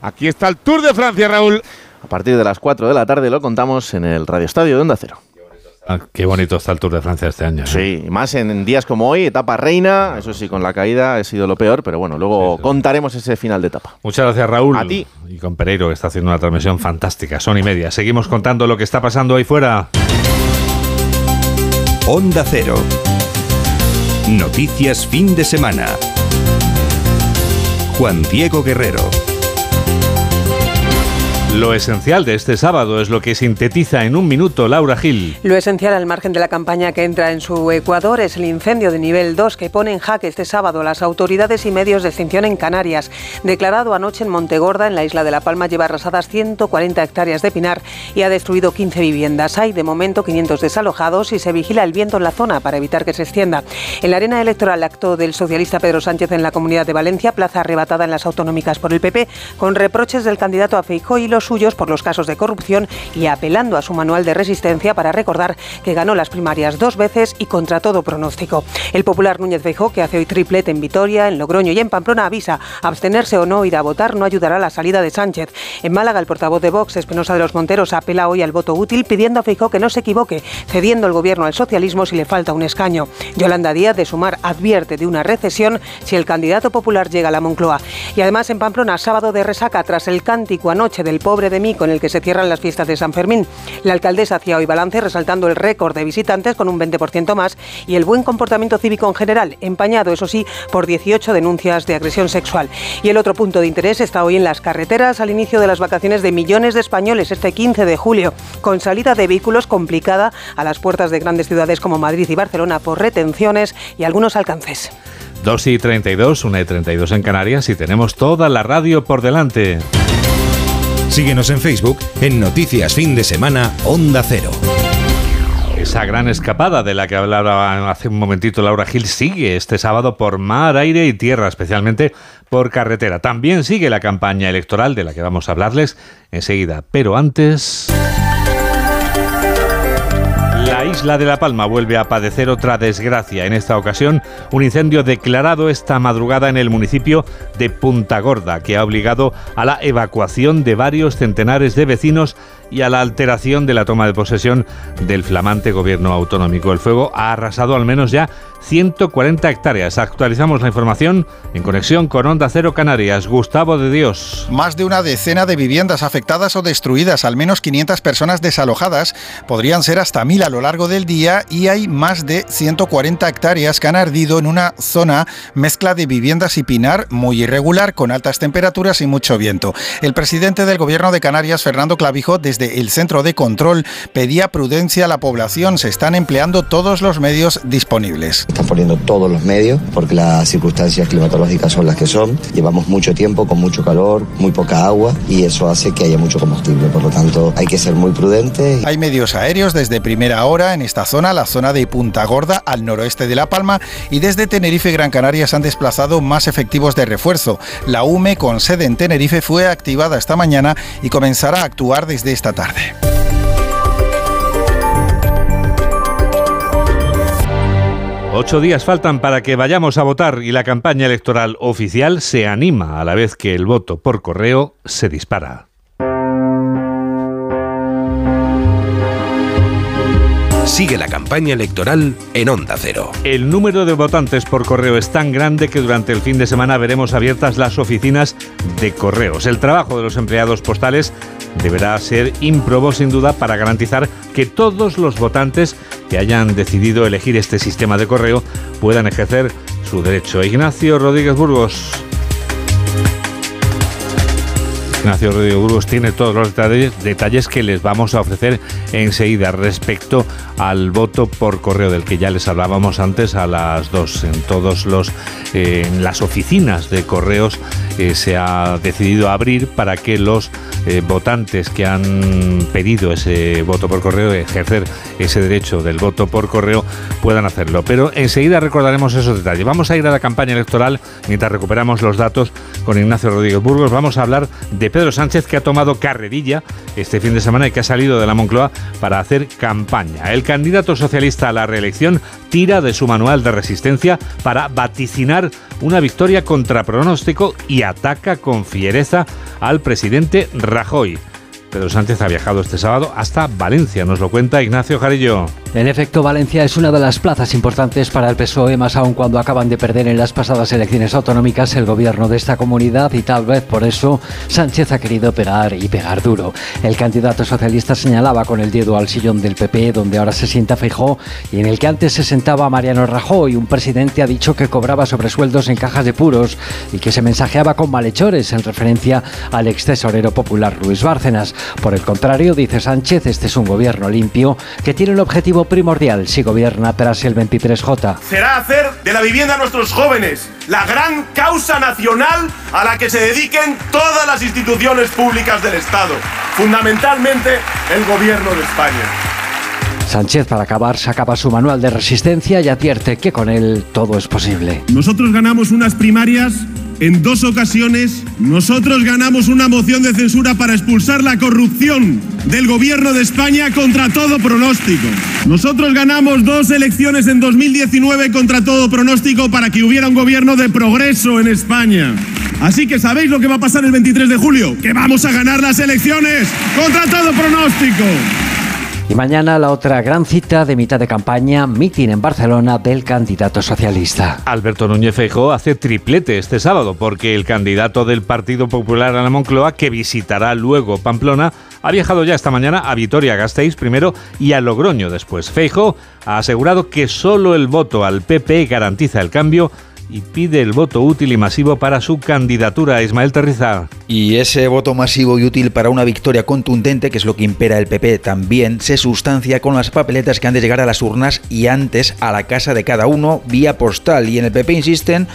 Aquí está el Tour de Francia, Raúl. A partir de las 4 de la tarde lo contamos en el Radio Estadio de Onda Cero. Ah, qué bonito está el Tour de Francia este año. ¿eh? Sí, más en días como hoy, etapa reina. Eso sí, con la caída ha sido lo peor, pero bueno, luego contaremos ese final de etapa. Muchas gracias, Raúl. A ti. Y con Pereiro, que está haciendo una transmisión fantástica. Son y media. Seguimos contando lo que está pasando ahí fuera. Onda Cero. Noticias fin de semana. Juan Diego Guerrero. Lo esencial de este sábado es lo que sintetiza en un minuto Laura Gil. Lo esencial al margen de la campaña que entra en su Ecuador es el incendio de nivel 2 que pone en jaque este sábado las autoridades y medios de extinción en Canarias. Declarado anoche en Montegorda, en la isla de La Palma, lleva arrasadas 140 hectáreas de pinar y ha destruido 15 viviendas. Hay de momento 500 desalojados y se vigila el viento en la zona para evitar que se extienda. En la arena electoral, acto del socialista Pedro Sánchez en la Comunidad de Valencia, plaza arrebatada en las autonómicas por el PP, con reproches del candidato a Feijóo y los suyos por los casos de corrupción y apelando a su manual de resistencia para recordar que ganó las primarias dos veces y contra todo pronóstico. El popular Núñez Feijóo, que hace hoy triplete en Vitoria, en Logroño y en Pamplona, avisa abstenerse o no ir a votar no ayudará a la salida de Sánchez. En Málaga, el portavoz de Vox, Espinosa de los Monteros, apela hoy al voto útil pidiendo a Feijóo que no se equivoque, cediendo el gobierno al socialismo si le falta un escaño. Yolanda Díaz de Sumar advierte de una recesión si el candidato popular llega a la Moncloa. Y además en Pamplona, sábado de resaca tras el cántico anoche del pobre de mí con el que se cierran las fiestas de San Fermín. La alcaldesa hacía hoy balance resaltando el récord de visitantes con un 20% más y el buen comportamiento cívico en general, empañado, eso sí, por 18 denuncias de agresión sexual. Y el otro punto de interés está hoy en las carreteras al inicio de las vacaciones de millones de españoles este 15 de julio, con salida de vehículos complicada a las puertas de grandes ciudades como Madrid y Barcelona por retenciones y algunos alcances. 2 y 32, 1 y 32 en Canarias y tenemos toda la radio por delante. Síguenos en Facebook en Noticias Fin de Semana Onda Cero. Esa gran escapada de la que hablaba hace un momentito Laura Gil sigue este sábado por mar, aire y tierra, especialmente por carretera. También sigue la campaña electoral de la que vamos a hablarles enseguida. Pero antes... La isla de La Palma vuelve a padecer otra desgracia. En esta ocasión, un incendio declarado esta madrugada en el municipio de Punta Gorda, que ha obligado a la evacuación de varios centenares de vecinos y a la alteración de la toma de posesión del flamante gobierno autonómico. El fuego ha arrasado al menos ya 140 hectáreas. Actualizamos la información en conexión con Onda Cero Canarias. Gustavo de Dios. Más de una decena de viviendas afectadas o destruidas, al menos 500 personas desalojadas, podrían ser hasta 1000 a lo largo del día y hay más de 140 hectáreas que han ardido en una zona mezcla de viviendas y pinar muy irregular, con altas temperaturas y mucho viento. El presidente del gobierno de Canarias, Fernando Clavijo, desde el centro de control, pedía prudencia a la población. Se están empleando todos los medios disponibles. Están poniendo todos los medios porque las circunstancias climatológicas son las que son. Llevamos mucho tiempo con mucho calor, muy poca agua y eso hace que haya mucho combustible. Por lo tanto, hay que ser muy prudente. Hay medios aéreos desde primera hora en esta zona, la zona de Punta Gorda, al noroeste de La Palma, y desde Tenerife y Gran Canaria se han desplazado más efectivos de refuerzo. La UME, con sede en Tenerife, fue activada esta mañana y comenzará a actuar desde esta tarde. Ocho días faltan para que vayamos a votar y la campaña electoral oficial se anima a la vez que el voto por correo se dispara. Sigue la campaña electoral en Onda Cero. El número de votantes por correo es tan grande que durante el fin de semana veremos abiertas las oficinas de correos. El trabajo de los empleados postales deberá ser ímprobo sin duda para garantizar que todos los votantes que hayan decidido elegir este sistema de correo puedan ejercer su derecho. Ignacio Rodríguez Burgos. Ignacio Rodríguez Burgos tiene todos los detalles, que les vamos a ofrecer enseguida respecto al voto por correo del que ya les hablábamos antes a las dos. En todos los eh, las oficinas de correos eh, se ha decidido abrir para que los eh, votantes que han pedido ese voto por correo, ejercer ese derecho del voto por correo, puedan hacerlo. Pero enseguida recordaremos esos detalles. Vamos a ir a la campaña electoral mientras recuperamos los datos con Ignacio Rodríguez Burgos. Vamos a hablar de Pedro Sánchez que ha tomado carrerilla este fin de semana y que ha salido de la Moncloa para hacer campaña. El candidato socialista a la reelección tira de su manual de resistencia para vaticinar una victoria contra pronóstico y ataca con fiereza al presidente Rajoy. Pedro Sánchez ha viajado este sábado hasta Valencia, nos lo cuenta Ignacio Jarillo. En efecto, Valencia es una de las plazas importantes para el PSOE, más aún cuando acaban de perder en las pasadas elecciones autonómicas el gobierno de esta comunidad y tal vez por eso Sánchez ha querido pegar y pegar duro. El candidato socialista señalaba con el dedo al sillón del PP, donde ahora se sienta Feijó, y en el que antes se sentaba Mariano Rajoy. Un presidente ha dicho que cobraba sobresueldos en cajas de puros y que se mensajeaba con malhechores en referencia al ex tesorero popular Luis Bárcenas. Por el contrario, dice Sánchez, este es un gobierno limpio que tiene el objetivo primordial si gobierna tras el 23J. Será hacer de la vivienda a nuestros jóvenes la gran causa nacional a la que se dediquen todas las instituciones públicas del Estado, fundamentalmente el gobierno de España. Sánchez, para acabar, sacaba su manual de resistencia y advierte que con él todo es posible. Nosotros ganamos unas primarias en dos ocasiones nosotros ganamos una moción de censura para expulsar la corrupción del gobierno de España contra todo pronóstico. Nosotros ganamos dos elecciones en 2019 contra todo pronóstico para que hubiera un gobierno de progreso en España. Así que ¿sabéis lo que va a pasar el 23 de julio? Que vamos a ganar las elecciones contra todo pronóstico. Y mañana la otra gran cita de mitad de campaña, mitin en Barcelona del candidato socialista. Alberto Núñez Feijóo hace triplete este sábado porque el candidato del Partido Popular a la Moncloa, que visitará luego Pamplona, ha viajado ya esta mañana a Vitoria-Gasteiz primero y a Logroño después. Feijóo ha asegurado que solo el voto al PP garantiza el cambio y pide el voto útil y masivo para su candidatura. Ismael Terriza. Y ese voto masivo y útil para una victoria contundente, que es lo que impera el PP, también se sustancia con las papeletas que han de llegar a las urnas y antes a la casa de cada uno vía postal. Y en el PP insisten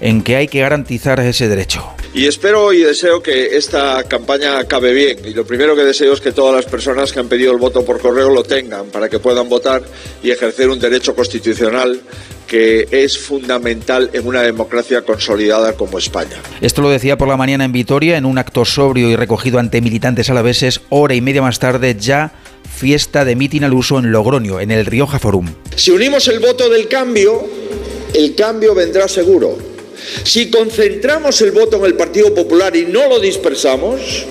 en que hay que garantizar ese derecho. Y espero y deseo que esta campaña acabe bien. Y lo primero que deseo es que todas las personas que han pedido el voto por correo lo tengan para que puedan votar y ejercer un derecho constitucional que es fundamental en una democracia consolidada como España. Esto lo decía por la mañana en Vitoria, en un acto sobrio y recogido ante militantes alaveses, hora y media más tarde ya fiesta de mitin al uso en Logroño, en el Rioja Forum. Si unimos el voto del cambio, el cambio vendrá seguro. Si concentramos el voto en el Partido Popular y no lo dispersamos,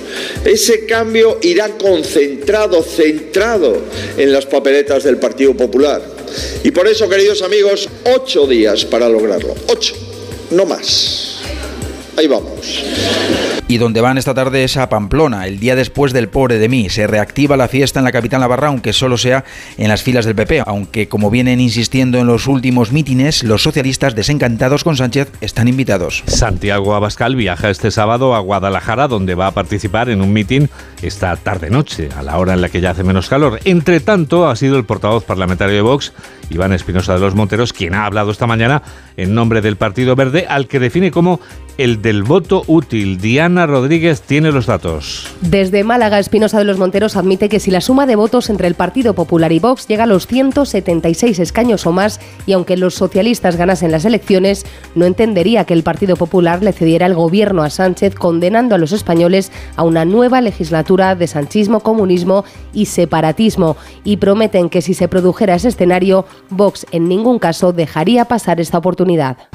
ese cambio irá concentrado, centrado en las papeletas del Partido Popular. Y por eso, queridos amigos, ocho días para lograrlo. Ocho, no más. Ahí vamos. Y donde van esta tarde es a Pamplona, el día después del pobre de mí. Se reactiva la fiesta en la capital navarra, aunque solo sea en las filas del PP. Aunque, como vienen insistiendo en los últimos mítines, los socialistas desencantados con Sánchez están invitados. Santiago Abascal viaja este sábado a Guadalajara, donde va a participar en un mitin esta tarde-noche, a la hora en la que ya hace menos calor. Entre tanto, ha sido el portavoz parlamentario de Vox, Iván Espinosa de los Monteros, quien ha hablado esta mañana en nombre del Partido Verde, al que define como el del voto útil. Diana Rodríguez tiene los datos. Desde Málaga, Espinosa de los Monteros admite que si la suma de votos entre el Partido Popular y Vox llega a los 176 escaños o más, y aunque los socialistas ganasen las elecciones, no entendería que el Partido Popular le cediera el gobierno a Sánchez, condenando a los españoles a una nueva legislatura de sanchismo, comunismo y separatismo. Y prometen que si se produjera ese escenario, Vox en ningún caso dejaría pasar esta oportunidad.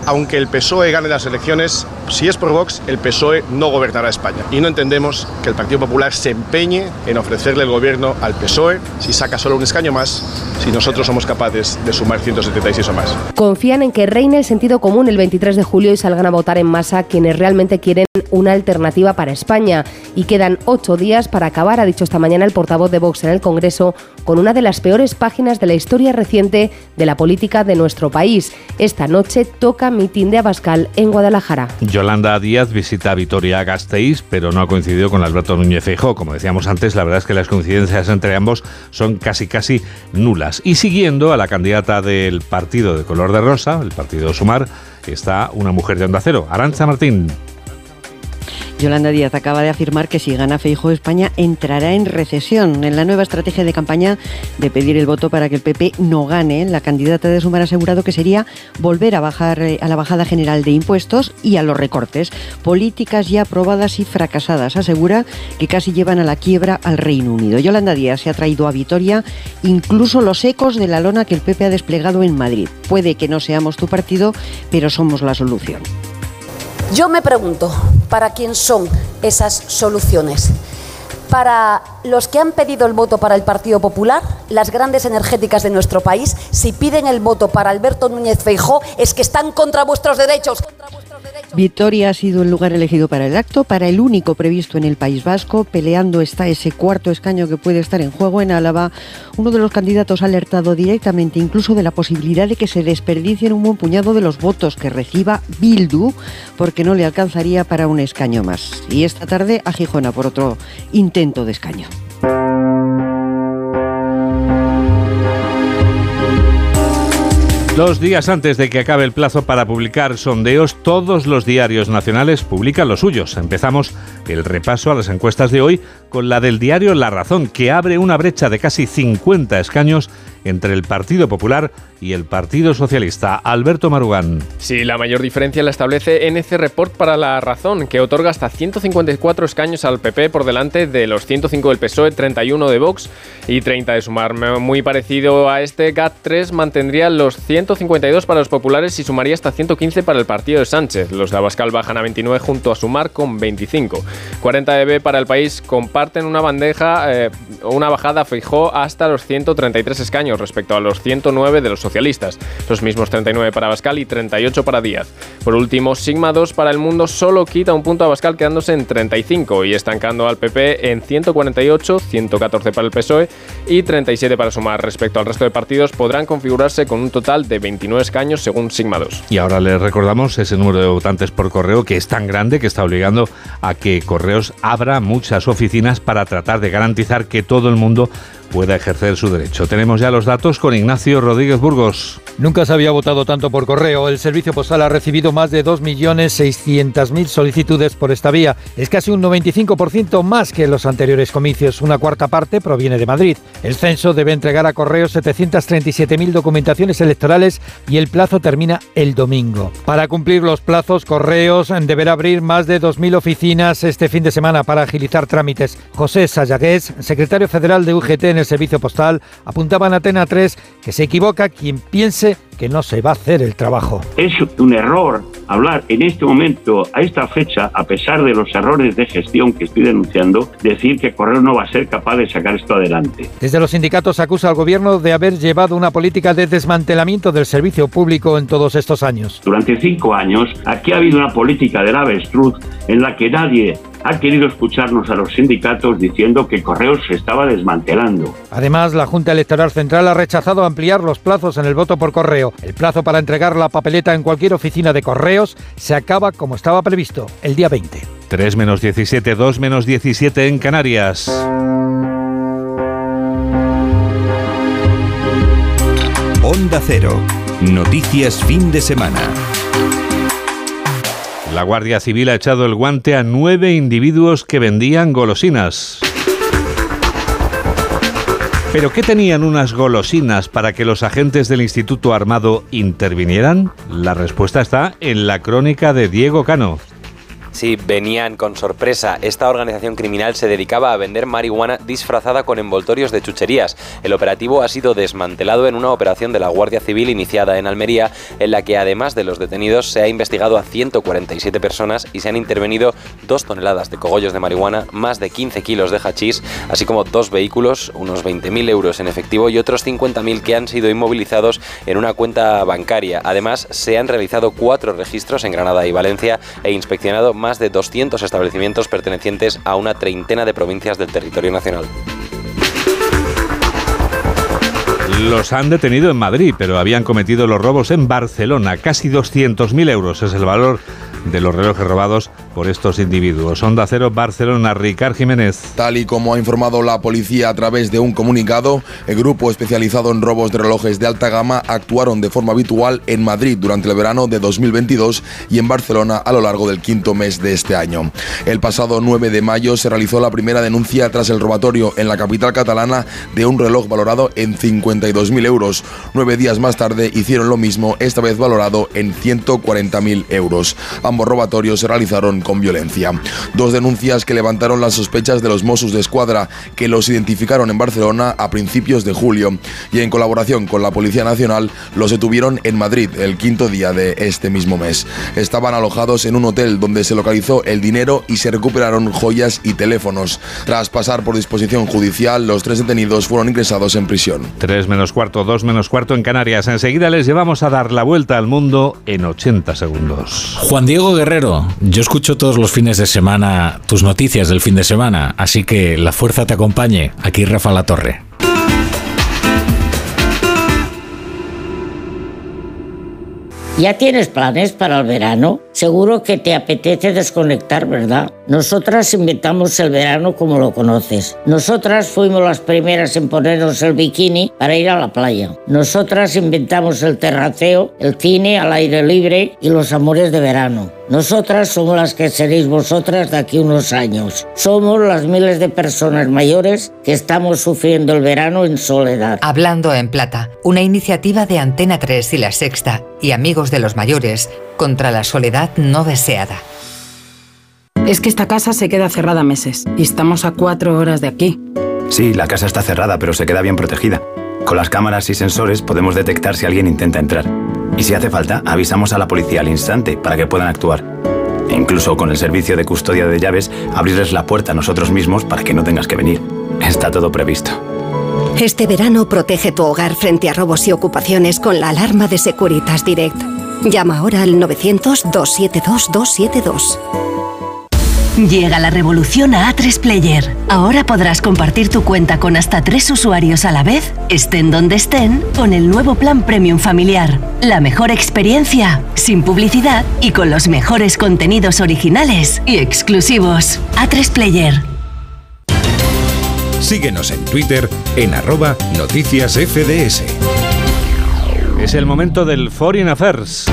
Aunque el PSOE gane las elecciones, si es por Vox, el PSOE no gobernará España. Y no entendemos que el Partido Popular se empeñe en ofrecerle el gobierno al PSOE si saca solo un escaño más, si nosotros somos capaces de sumar 176 o más. Confían en que reine el sentido común el 23 de julio y salgan a votar en masa quienes realmente quieren una alternativa para España. Y quedan ocho días para acabar, ha dicho esta mañana el portavoz de Vox en el Congreso, con una de las peores páginas de la historia reciente de la política de nuestro país. Esta noche toca mitin de Abascal en Guadalajara. Yolanda Díaz visita Vitoria-Gasteiz, pero no ha coincidido con Alberto Núñez Feijóo. Como decíamos antes, la verdad es que las coincidencias entre ambos son casi casi nulas. Y siguiendo a la candidata del partido de color de rosa, el partido Sumar, está una mujer de Onda Cero, Arancha Martín. Yolanda Díaz acaba de afirmar que si gana Feijóo España entrará en recesión. En la nueva estrategia de campaña de pedir el voto para que el PP no gane, la candidata de Sumar ha asegurado que sería volver a bajar eh, a la bajada general de impuestos y a los recortes. Políticas ya aprobadas y fracasadas. Asegura que casi llevan a la quiebra al Reino Unido. Yolanda Díaz se ha traído a Vitoria incluso los ecos de la lona que el PP ha desplegado en Madrid. Puede que no seamos tu partido, pero somos la solución. Yo me pregunto, ¿para quién son esas soluciones? Para los que han pedido el voto para el Partido Popular, las grandes energéticas de nuestro país, si piden el voto para Alberto Núñez Feijó, es que están contra vuestros derechos. Vitoria ha sido el lugar elegido para el acto, para el único previsto en el País Vasco. Peleando está ese cuarto escaño que puede estar en juego en Álava. Uno de los candidatos ha alertado directamente incluso de la posibilidad de que se desperdicien un buen puñado de los votos que reciba Bildu, porque no le alcanzaría para un escaño más. Y esta tarde a Gijona por otro intento de escaño. Dos días antes de que acabe el plazo para publicar sondeos, todos los diarios nacionales publican los suyos. Empezamos el repaso a las encuestas de hoy con la del diario La Razón, que abre una brecha de casi 50 escaños entre el Partido Popular y el Partido Socialista. Alberto Marugán. Sí, la mayor diferencia la establece NC Report para la razón, que otorga hasta 154 escaños al PP por delante de los 105 del PSOE, 31 de Vox y 30 de Sumar. Muy parecido a este, GAT3 mantendría los 152 para los populares y sumaría hasta 115 para el partido de Sánchez. Los de Abascal bajan a 29 junto a Sumar con 25. 40 de B para el país comparten una bandeja, eh, una bajada fijó hasta los 133 escaños respecto a los 109 de los socialistas, los mismos 39 para Abascal y 38 para Díaz. Por último, Sigma 2 para el mundo solo quita un punto a Abascal quedándose en 35 y estancando al PP en 148, 114 para el PSOE y 37 para Sumar. Respecto al resto de partidos, podrán configurarse con un total de 29 escaños según Sigma 2. Y ahora les recordamos ese número de votantes por correo que es tan grande que está obligando a que Correos abra muchas oficinas para tratar de garantizar que todo el mundo pueda ejercer su derecho. Tenemos ya los datos con Ignacio Rodríguez Burgos. Nunca se había votado tanto por correo. El servicio postal ha recibido más de 2.600.000 solicitudes por esta vía. Es casi un 95% más que en los anteriores comicios. Una cuarta parte proviene de Madrid. El censo debe entregar a correo 737.000 documentaciones electorales y el plazo termina el domingo. Para cumplir los plazos, correos deberá abrir más de 2.000 oficinas este fin de semana para agilizar trámites. José Sayagués, secretario federal de UGT el servicio postal, apuntaba en Atena 3 que se equivoca quien piense que no se va a hacer el trabajo. Es un error hablar en este momento, a esta fecha, a pesar de los errores de gestión que estoy denunciando, decir que Correo no va a ser capaz de sacar esto adelante. Desde los sindicatos acusa al gobierno de haber llevado una política de desmantelamiento del servicio público en todos estos años. Durante cinco años, aquí ha habido una política del avestruz en la que nadie ha querido escucharnos a los sindicatos diciendo que Correos se estaba desmantelando. Además, la Junta Electoral Central ha rechazado ampliar los plazos en el voto por correo. El plazo para entregar la papeleta en cualquier oficina de correos se acaba como estaba previsto, el día 20. 3 menos 17, 2 menos 17 en Canarias. Onda Cero. Noticias fin de semana. La Guardia Civil ha echado el guante a nueve individuos que vendían golosinas. ¿Pero qué tenían unas golosinas para que los agentes del Instituto Armado intervinieran? La respuesta está en la crónica de Diego Cano. Sí, venían con sorpresa. Esta organización criminal se dedicaba a vender marihuana disfrazada con envoltorios de chucherías. El operativo ha sido desmantelado en una operación de la Guardia Civil iniciada en Almería, en la que además de los detenidos se ha investigado a 147 personas y se han intervenido dos toneladas de cogollos de marihuana, más de 15 kilos de hachís, así como dos vehículos, unos 20.000 euros en efectivo y otros 50.000 que han sido inmovilizados en una cuenta bancaria. Además, se han realizado cuatro registros en Granada y Valencia e inspeccionado más de 200 establecimientos pertenecientes a una treintena de provincias del territorio nacional. Los han detenido en Madrid, pero habían cometido los robos en Barcelona. Casi 200.000 euros es el valor de los relojes robados por estos individuos. Onda Cero Barcelona, Ricard Jiménez. Tal y como ha informado la policía a través de un comunicado, el grupo especializado en robos de relojes de alta gama actuaron de forma habitual en Madrid durante el verano de 2022 y en Barcelona a lo largo del quinto mes de este año. El pasado 9 de mayo se realizó la primera denuncia tras el robatorio en la capital catalana de un reloj valorado en 52.000 euros. Nueve días más tarde hicieron lo mismo, esta vez valorado en 140.000 euros. Ambos robatorios se realizaron con violencia. Dos denuncias que levantaron las sospechas de los Mossos de Escuadra, que los identificaron en Barcelona a principios de julio y en colaboración con la Policía Nacional los detuvieron en Madrid el quinto día de este mismo mes. Estaban alojados en un hotel donde se localizó el dinero y se recuperaron joyas y teléfonos. Tras pasar por disposición judicial, los tres detenidos fueron ingresados en prisión. Tres menos cuarto, dos menos cuarto en Canarias. Enseguida les llevamos a dar la vuelta al mundo en 80 segundos. Juan Diego Guerrero, yo escucho todos los fines de semana tus noticias del fin de semana, así que la fuerza te acompañe. Aquí Rafa La Torre. ¿Ya tienes planes para el verano? Seguro que te apetece desconectar, ¿verdad? Nosotras inventamos el verano como lo conoces. Nosotras fuimos las primeras en ponernos el bikini para ir a la playa. Nosotras inventamos el terraceo, el cine al aire libre y los amores de verano. Nosotras somos las que seréis vosotras de aquí unos años. Somos las miles de personas mayores que estamos sufriendo el verano en soledad. Hablando en Plata, una iniciativa de Antena 3 y La Sexta y Amigos de los Mayores contra la soledad no deseada. Es que esta casa se queda cerrada meses y estamos a cuatro horas de aquí. Sí, la casa está cerrada, pero se queda bien protegida. Con las cámaras y sensores podemos detectar si alguien intenta entrar. Y si hace falta, avisamos a la policía al instante para que puedan actuar. E incluso con el servicio de custodia de llaves, abrirles la puerta a nosotros mismos para que no tengas que venir. Está todo previsto. Este verano protege tu hogar frente a robos y ocupaciones con la alarma de Securitas Direct. Llama ahora al 900-272-272. Llega la revolución a A3 Player. Ahora podrás compartir tu cuenta con hasta tres usuarios a la vez, estén donde estén, con el nuevo plan Premium Familiar. La mejor experiencia, sin publicidad y con los mejores contenidos originales y exclusivos. A3 Player. Síguenos en Twitter en arroba noticias FDS. Es el momento del Foreign Affairs.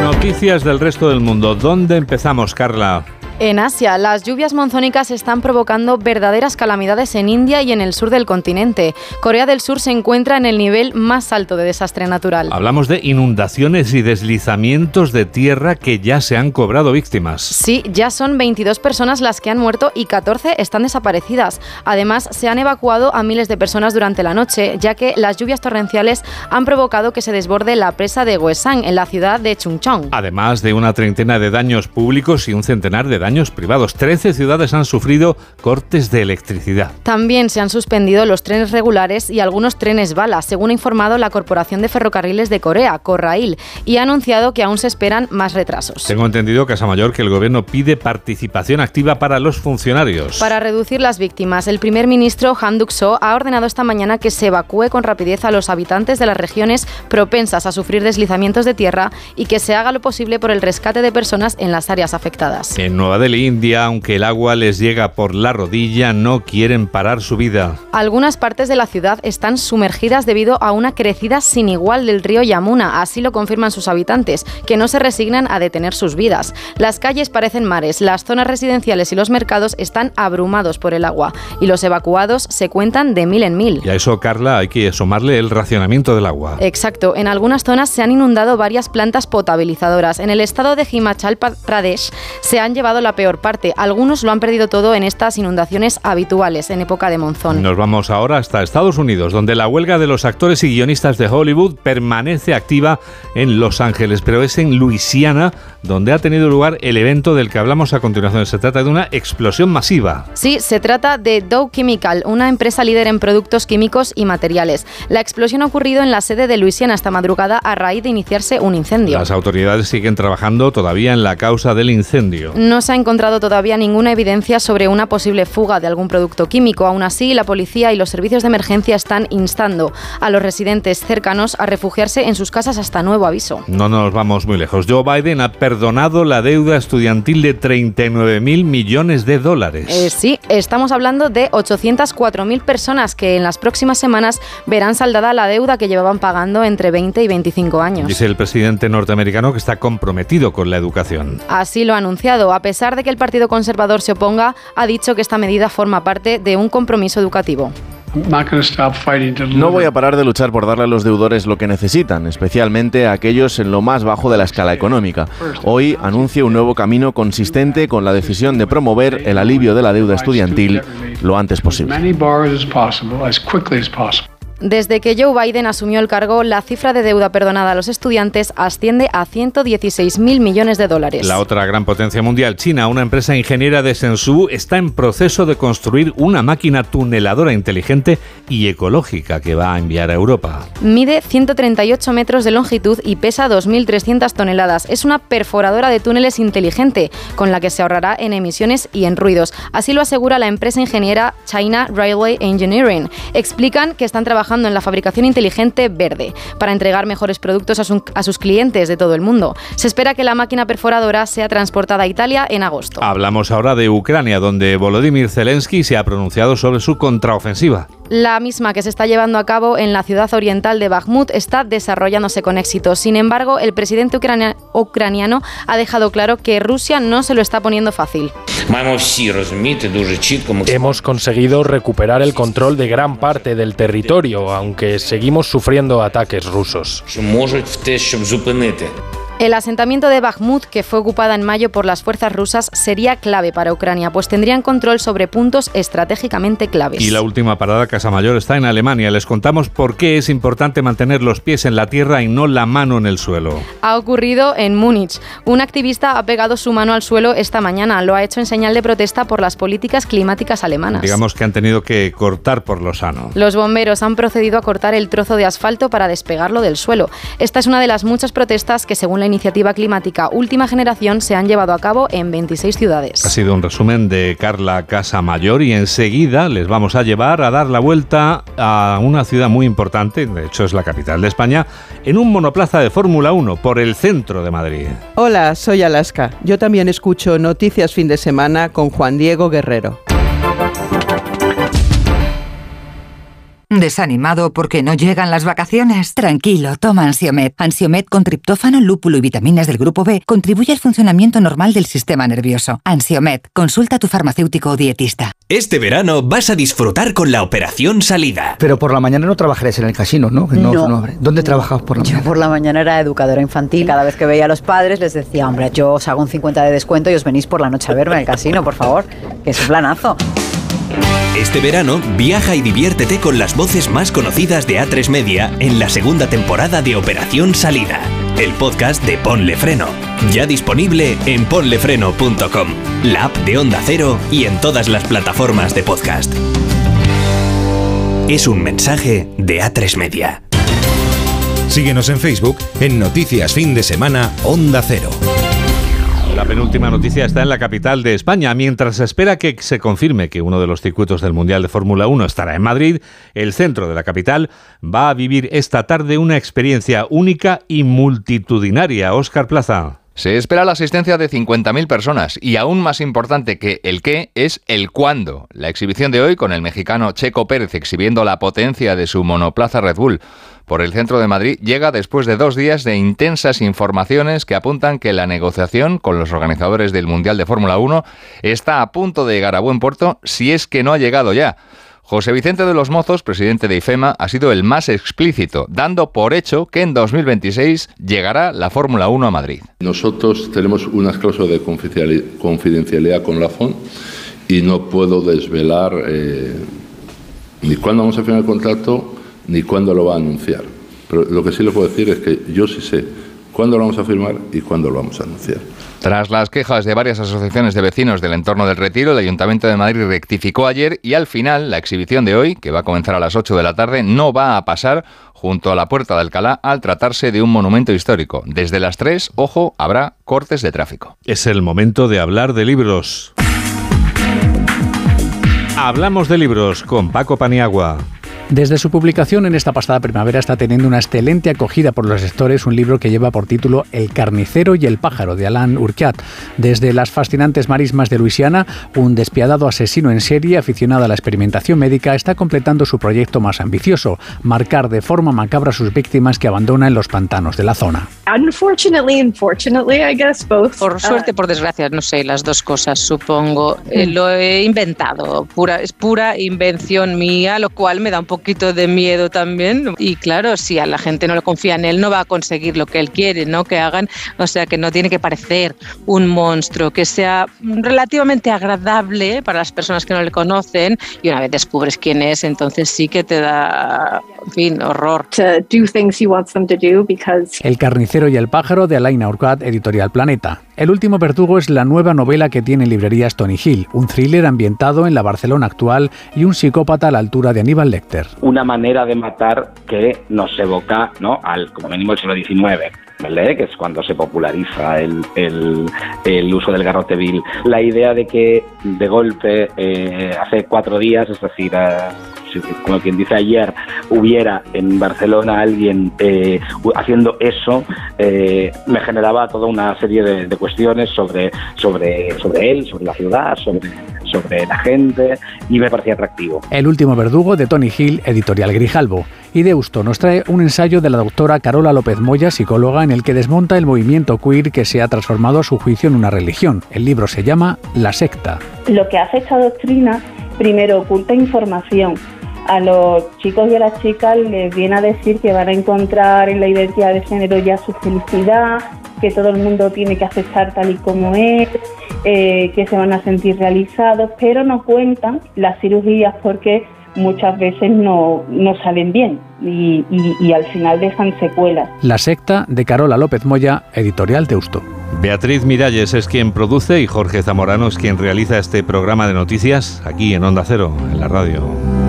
Noticias del resto del mundo. ¿Dónde empezamos, Carla? En Asia, las lluvias monzónicas están provocando verdaderas calamidades en India y en el sur del continente. Corea del Sur se encuentra en el nivel más alto de desastre natural. Hablamos de inundaciones y deslizamientos de tierra que ya se han cobrado víctimas. Sí, ya son 22 personas las que han muerto y 14 están desaparecidas. Además, se han evacuado a miles de personas durante la noche, ya que las lluvias torrenciales han provocado que se desborde la presa de Gwesan en la ciudad de Chungcheong. Además de una treintena de daños públicos y un centenar de daños privados. Trece ciudades han sufrido cortes de electricidad. También se han suspendido los trenes regulares y algunos trenes bala, según ha informado la Corporación de Ferrocarriles de Corea, Corrail, y ha anunciado que aún se esperan más retrasos. Tengo entendido, Casa Mayor, que el gobierno pide participación activa para los funcionarios. Para reducir las víctimas, el primer ministro Han Duck-soo ha ordenado esta mañana que se evacúe con rapidez a los habitantes de las regiones propensas a sufrir deslizamientos de tierra y que se haga lo posible por el rescate de personas en las áreas afectadas. En Nueva Nueva Delhi, India, aunque el agua les llega por la rodilla, no quieren parar su vida. Algunas partes de la ciudad están sumergidas debido a una crecida sin igual del río Yamuna, así lo confirman sus habitantes, que no se resignan a detener sus vidas. Las calles parecen mares, las zonas residenciales y los mercados están abrumados por el agua y los evacuados se cuentan de mil en mil. Y a eso, Carla, hay que sumarle el racionamiento del agua. Exacto, en algunas zonas se han inundado varias plantas potabilizadoras. En el estado de Himachal Pradesh se han llevado la peor parte. Algunos lo han perdido todo en estas inundaciones habituales en época de monzón. Nos vamos ahora hasta Estados Unidos, donde la huelga de los actores y guionistas de Hollywood permanece activa en Los Ángeles, pero es en Luisiana donde ha tenido lugar el evento del que hablamos a continuación. Se trata de una explosión masiva. Sí, se trata de Dow Chemical, una empresa líder en productos químicos y materiales. La explosión ha ocurrido en la sede de Luisiana esta madrugada a raíz de iniciarse un incendio. Las autoridades siguen trabajando todavía en la causa del incendio. No se ha encontrado todavía ninguna evidencia sobre una posible fuga de algún producto químico. Aún así, la policía y los servicios de emergencia están instando a los residentes cercanos a refugiarse en sus casas hasta nuevo aviso. No nos vamos muy lejos. Joe Biden ha perdonado la deuda estudiantil de 39 mil millones de dólares. Eh, sí, estamos hablando de 804.000 personas que en las próximas semanas verán saldada la deuda que llevaban pagando entre 20 y 25 años. Dice el presidente norteamericano que está comprometido con la educación. Así lo ha anunciado. A pesar de que el Partido Conservador se oponga, ha dicho que esta medida forma parte de un compromiso educativo. No voy a parar de luchar por darle a los deudores lo que necesitan, especialmente a aquellos en lo más bajo de la escala económica. Hoy anuncio un nuevo camino consistente con la decisión de promover el alivio de la deuda estudiantil lo antes posible. Desde que Joe Biden asumió el cargo, la cifra de deuda perdonada a los estudiantes asciende a 116.000 millones de dólares. La otra gran potencia mundial, China, una empresa ingeniera de Shenzhou, está en proceso de construir una máquina tuneladora inteligente y ecológica que va a enviar a Europa. Mide 138 metros de longitud y pesa 2.300 toneladas. Es una perforadora de túneles inteligente con la que se ahorrará en emisiones y en ruidos. Así lo asegura la empresa ingeniera China Railway Engineering. Explican que están trabajando en la fabricación inteligente verde para entregar mejores productos a, sus clientes de todo el mundo. Se espera que la máquina perforadora sea transportada a Italia en agosto. Hablamos ahora de Ucrania, donde Volodymyr Zelensky se ha pronunciado sobre su contraofensiva. La misma que se está llevando a cabo en la ciudad oriental de Bakhmut está desarrollándose con éxito. Sin embargo, el presidente ucraniano ha dejado claro que Rusia no se lo está poniendo fácil. Hemos conseguido recuperar el control de gran parte del territorio, aunque seguimos sufriendo ataques rusos. El asentamiento de Bakhmut, que fue ocupada en mayo por las fuerzas rusas, sería clave para Ucrania, pues tendrían control sobre puntos estratégicamente claves. Y la última parada Casa Mayor está en Alemania. Les contamos por qué es importante mantener los pies en la tierra y no la mano en el suelo. Ha ocurrido en Múnich. Un activista ha pegado su mano al suelo esta mañana. Lo ha hecho en señal de protesta por las políticas climáticas alemanas. Digamos que han tenido que cortar por lo sano. Los bomberos han procedido a cortar el trozo de asfalto para despegarlo del suelo. Esta es una de las muchas protestas que, según la iniciativa climática Última Generación se han llevado a cabo en 26 ciudades. Ha sido un resumen de Carla Casa Mayor y enseguida les vamos a llevar a dar la vuelta a una ciudad muy importante, de hecho es la capital de España, en un monoplaza de Fórmula 1 por el centro de Madrid. Hola, soy Alaska. Yo también escucho Noticias Fin de Semana con Juan Diego Guerrero. ¿Desanimado porque no llegan las vacaciones? Tranquilo, toma Ansiomet. Ansiomet con triptófano, lúpulo y vitaminas del grupo B contribuye al funcionamiento normal del sistema nervioso. Ansiomet, consulta a tu farmacéutico o dietista. Este verano vas a disfrutar con la operación salida. Pero por la mañana no trabajaréis en el casino, ¿no? No. ¿Dónde trabajabas por la Yo mañana? por la mañana era educadora infantil. Cada vez que veía a los padres les decía, hombre, yo os hago un 50 de descuento y os venís por la noche a verme en el casino, por favor, que es un planazo. Este verano viaja y diviértete con las voces más conocidas de A3 Media en la segunda temporada de Operación Salida, el podcast de Ponle Freno. Ya disponible en ponlefreno.com, la app de Onda Cero y en todas las plataformas de podcast. Es un mensaje de A3 Media. Síguenos en Facebook en Noticias Fin de Semana Onda Cero. La penúltima noticia está en la capital de España. Mientras se espera que se confirme que uno de los circuitos del Mundial de Fórmula 1 estará en Madrid, el centro de la capital va a vivir esta tarde una experiencia única y multitudinaria. Óscar Plaza. Se espera la asistencia de 50.000 personas y aún más importante que el qué es el cuándo. La exhibición de hoy con el mexicano Checo Pérez exhibiendo la potencia de su monoplaza Red Bull por el centro de Madrid llega después de dos días de intensas informaciones que apuntan que la negociación con los organizadores del Mundial de Fórmula 1 está a punto de llegar a buen puerto si es que no ha llegado ya. José Vicente de los Mozos, presidente de IFEMA, ha sido el más explícito, dando por hecho que en 2026 llegará la Fórmula 1 a Madrid. Nosotros tenemos unas cláusulas de confidencialidad con la FON y no puedo desvelar eh, ni cuándo vamos a firmar el contrato ni cuándo lo va a anunciar. Pero lo que sí le puedo decir es que yo sí sé cuándo lo vamos a firmar y cuándo lo vamos a anunciar. Tras las quejas de varias asociaciones de vecinos del entorno del retiro, el Ayuntamiento de Madrid rectificó ayer y al final la exhibición de hoy, que va a comenzar a las 8 de la tarde, no va a pasar junto a la Puerta de Alcalá al tratarse de un monumento histórico. Desde las 3, ojo, habrá cortes de tráfico. Es el momento de hablar de libros. Hablamos de libros con Paco Paniagua. Desde su publicación en esta pasada primavera está teniendo una excelente acogida por los lectores un libro que lleva por título El carnicero y el pájaro de Alain Urquhart. Desde las fascinantes marismas de Luisiana, un despiadado asesino en serie aficionado a la experimentación médica está completando su proyecto más ambicioso, marcar de forma macabra a sus víctimas que abandona en los pantanos de la zona. Por suerte, por desgracia, no sé, las dos cosas, supongo. Eh, lo he inventado, pura, es pura invención mía, lo cual me da un poco poquito de miedo también. Y claro, si a la gente no le confía en él, no va a conseguir lo que él quiere, ¿no? Que hagan, o sea, que no tiene que parecer un monstruo, que sea relativamente agradable para las personas que no le conocen y una vez descubres quién es, entonces sí que te da, en fin, horror. El carnicero y el pájaro de Alain Urquhart, editorial Planeta. El último verdugo es la nueva novela que tiene en librerías Tony Hill, un thriller ambientado en la Barcelona actual y un psicópata a la altura de Aníbal Lecter. Una manera de matar que nos evoca ¿no? al, como mínimo, el siglo XIX. que es cuando se populariza el, el, uso del garrote vil. La idea de que de golpe, eh, hace cuatro días, es decir, eh, como quien dice ayer, hubiera en Barcelona alguien eh, haciendo eso, eh, me generaba toda una serie de, cuestiones sobre, sobre, sobre él, sobre la ciudad, sobre, sobre la gente y me parecía atractivo. El último verdugo de Tony Hill, editorial Grijalbo. Y Deusto nos trae un ensayo de la doctora Carola López Moya, psicóloga, en el que desmonta el movimiento queer que se ha transformado a su juicio en una religión. El libro se llama La secta. Lo que hace esta doctrina, primero oculta información a los chicos y a las chicas les viene a decir que van a encontrar en la identidad de género ya su felicidad, que todo el mundo tiene que aceptar tal y como es, eh, que se van a sentir realizados, pero no cuentan las cirugías porque muchas veces no, no salen bien y, y, al final dejan secuelas. La secta de Carola López Moya, editorial Teusto. Beatriz Miralles es quien produce y Jorge Zamorano es quien realiza este programa de noticias aquí en Onda Cero, en la radio.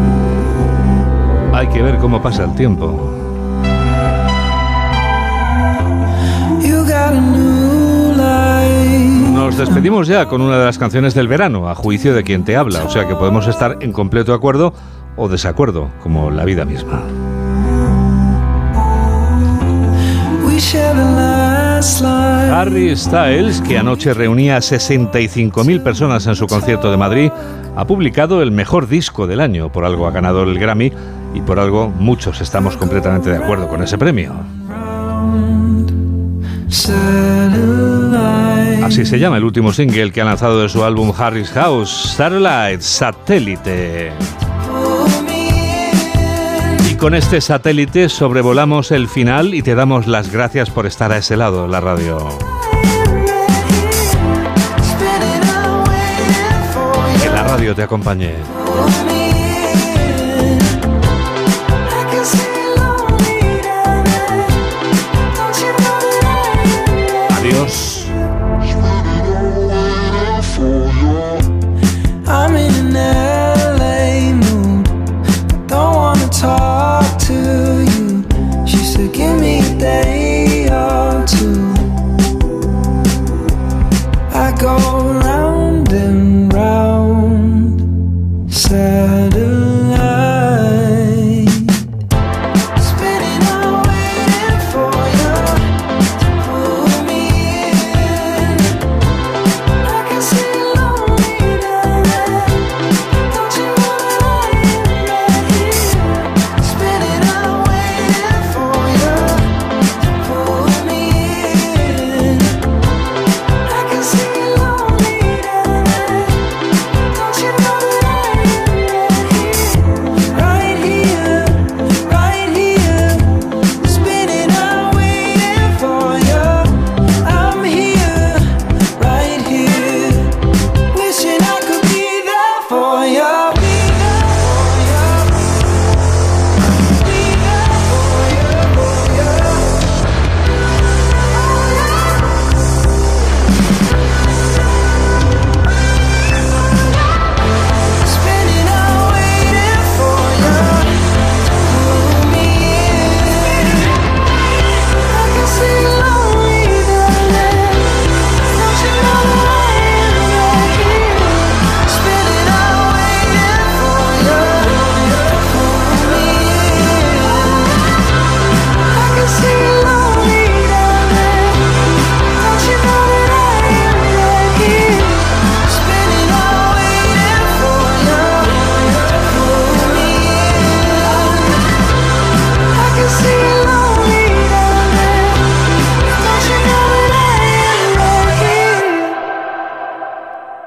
Hay que ver cómo pasa el tiempo. Nos despedimos ya con una de las canciones del verano, a juicio de quien te habla, o sea que podemos estar en completo acuerdo o desacuerdo, como la vida misma. Harry Styles, que anoche reunía a 65.000 personas en su concierto de Madrid, ha publicado el mejor disco del año, por algo ha ganado el Grammy y por algo muchos estamos completamente de acuerdo con ese premio. Así se llama el último single que ha lanzado de su álbum Harry's House, Satellite, Satélite. Y con este satélite sobrevolamos el final y te damos las gracias por estar a ese lado la radio. Que la radio te acompañe. me a day or two I go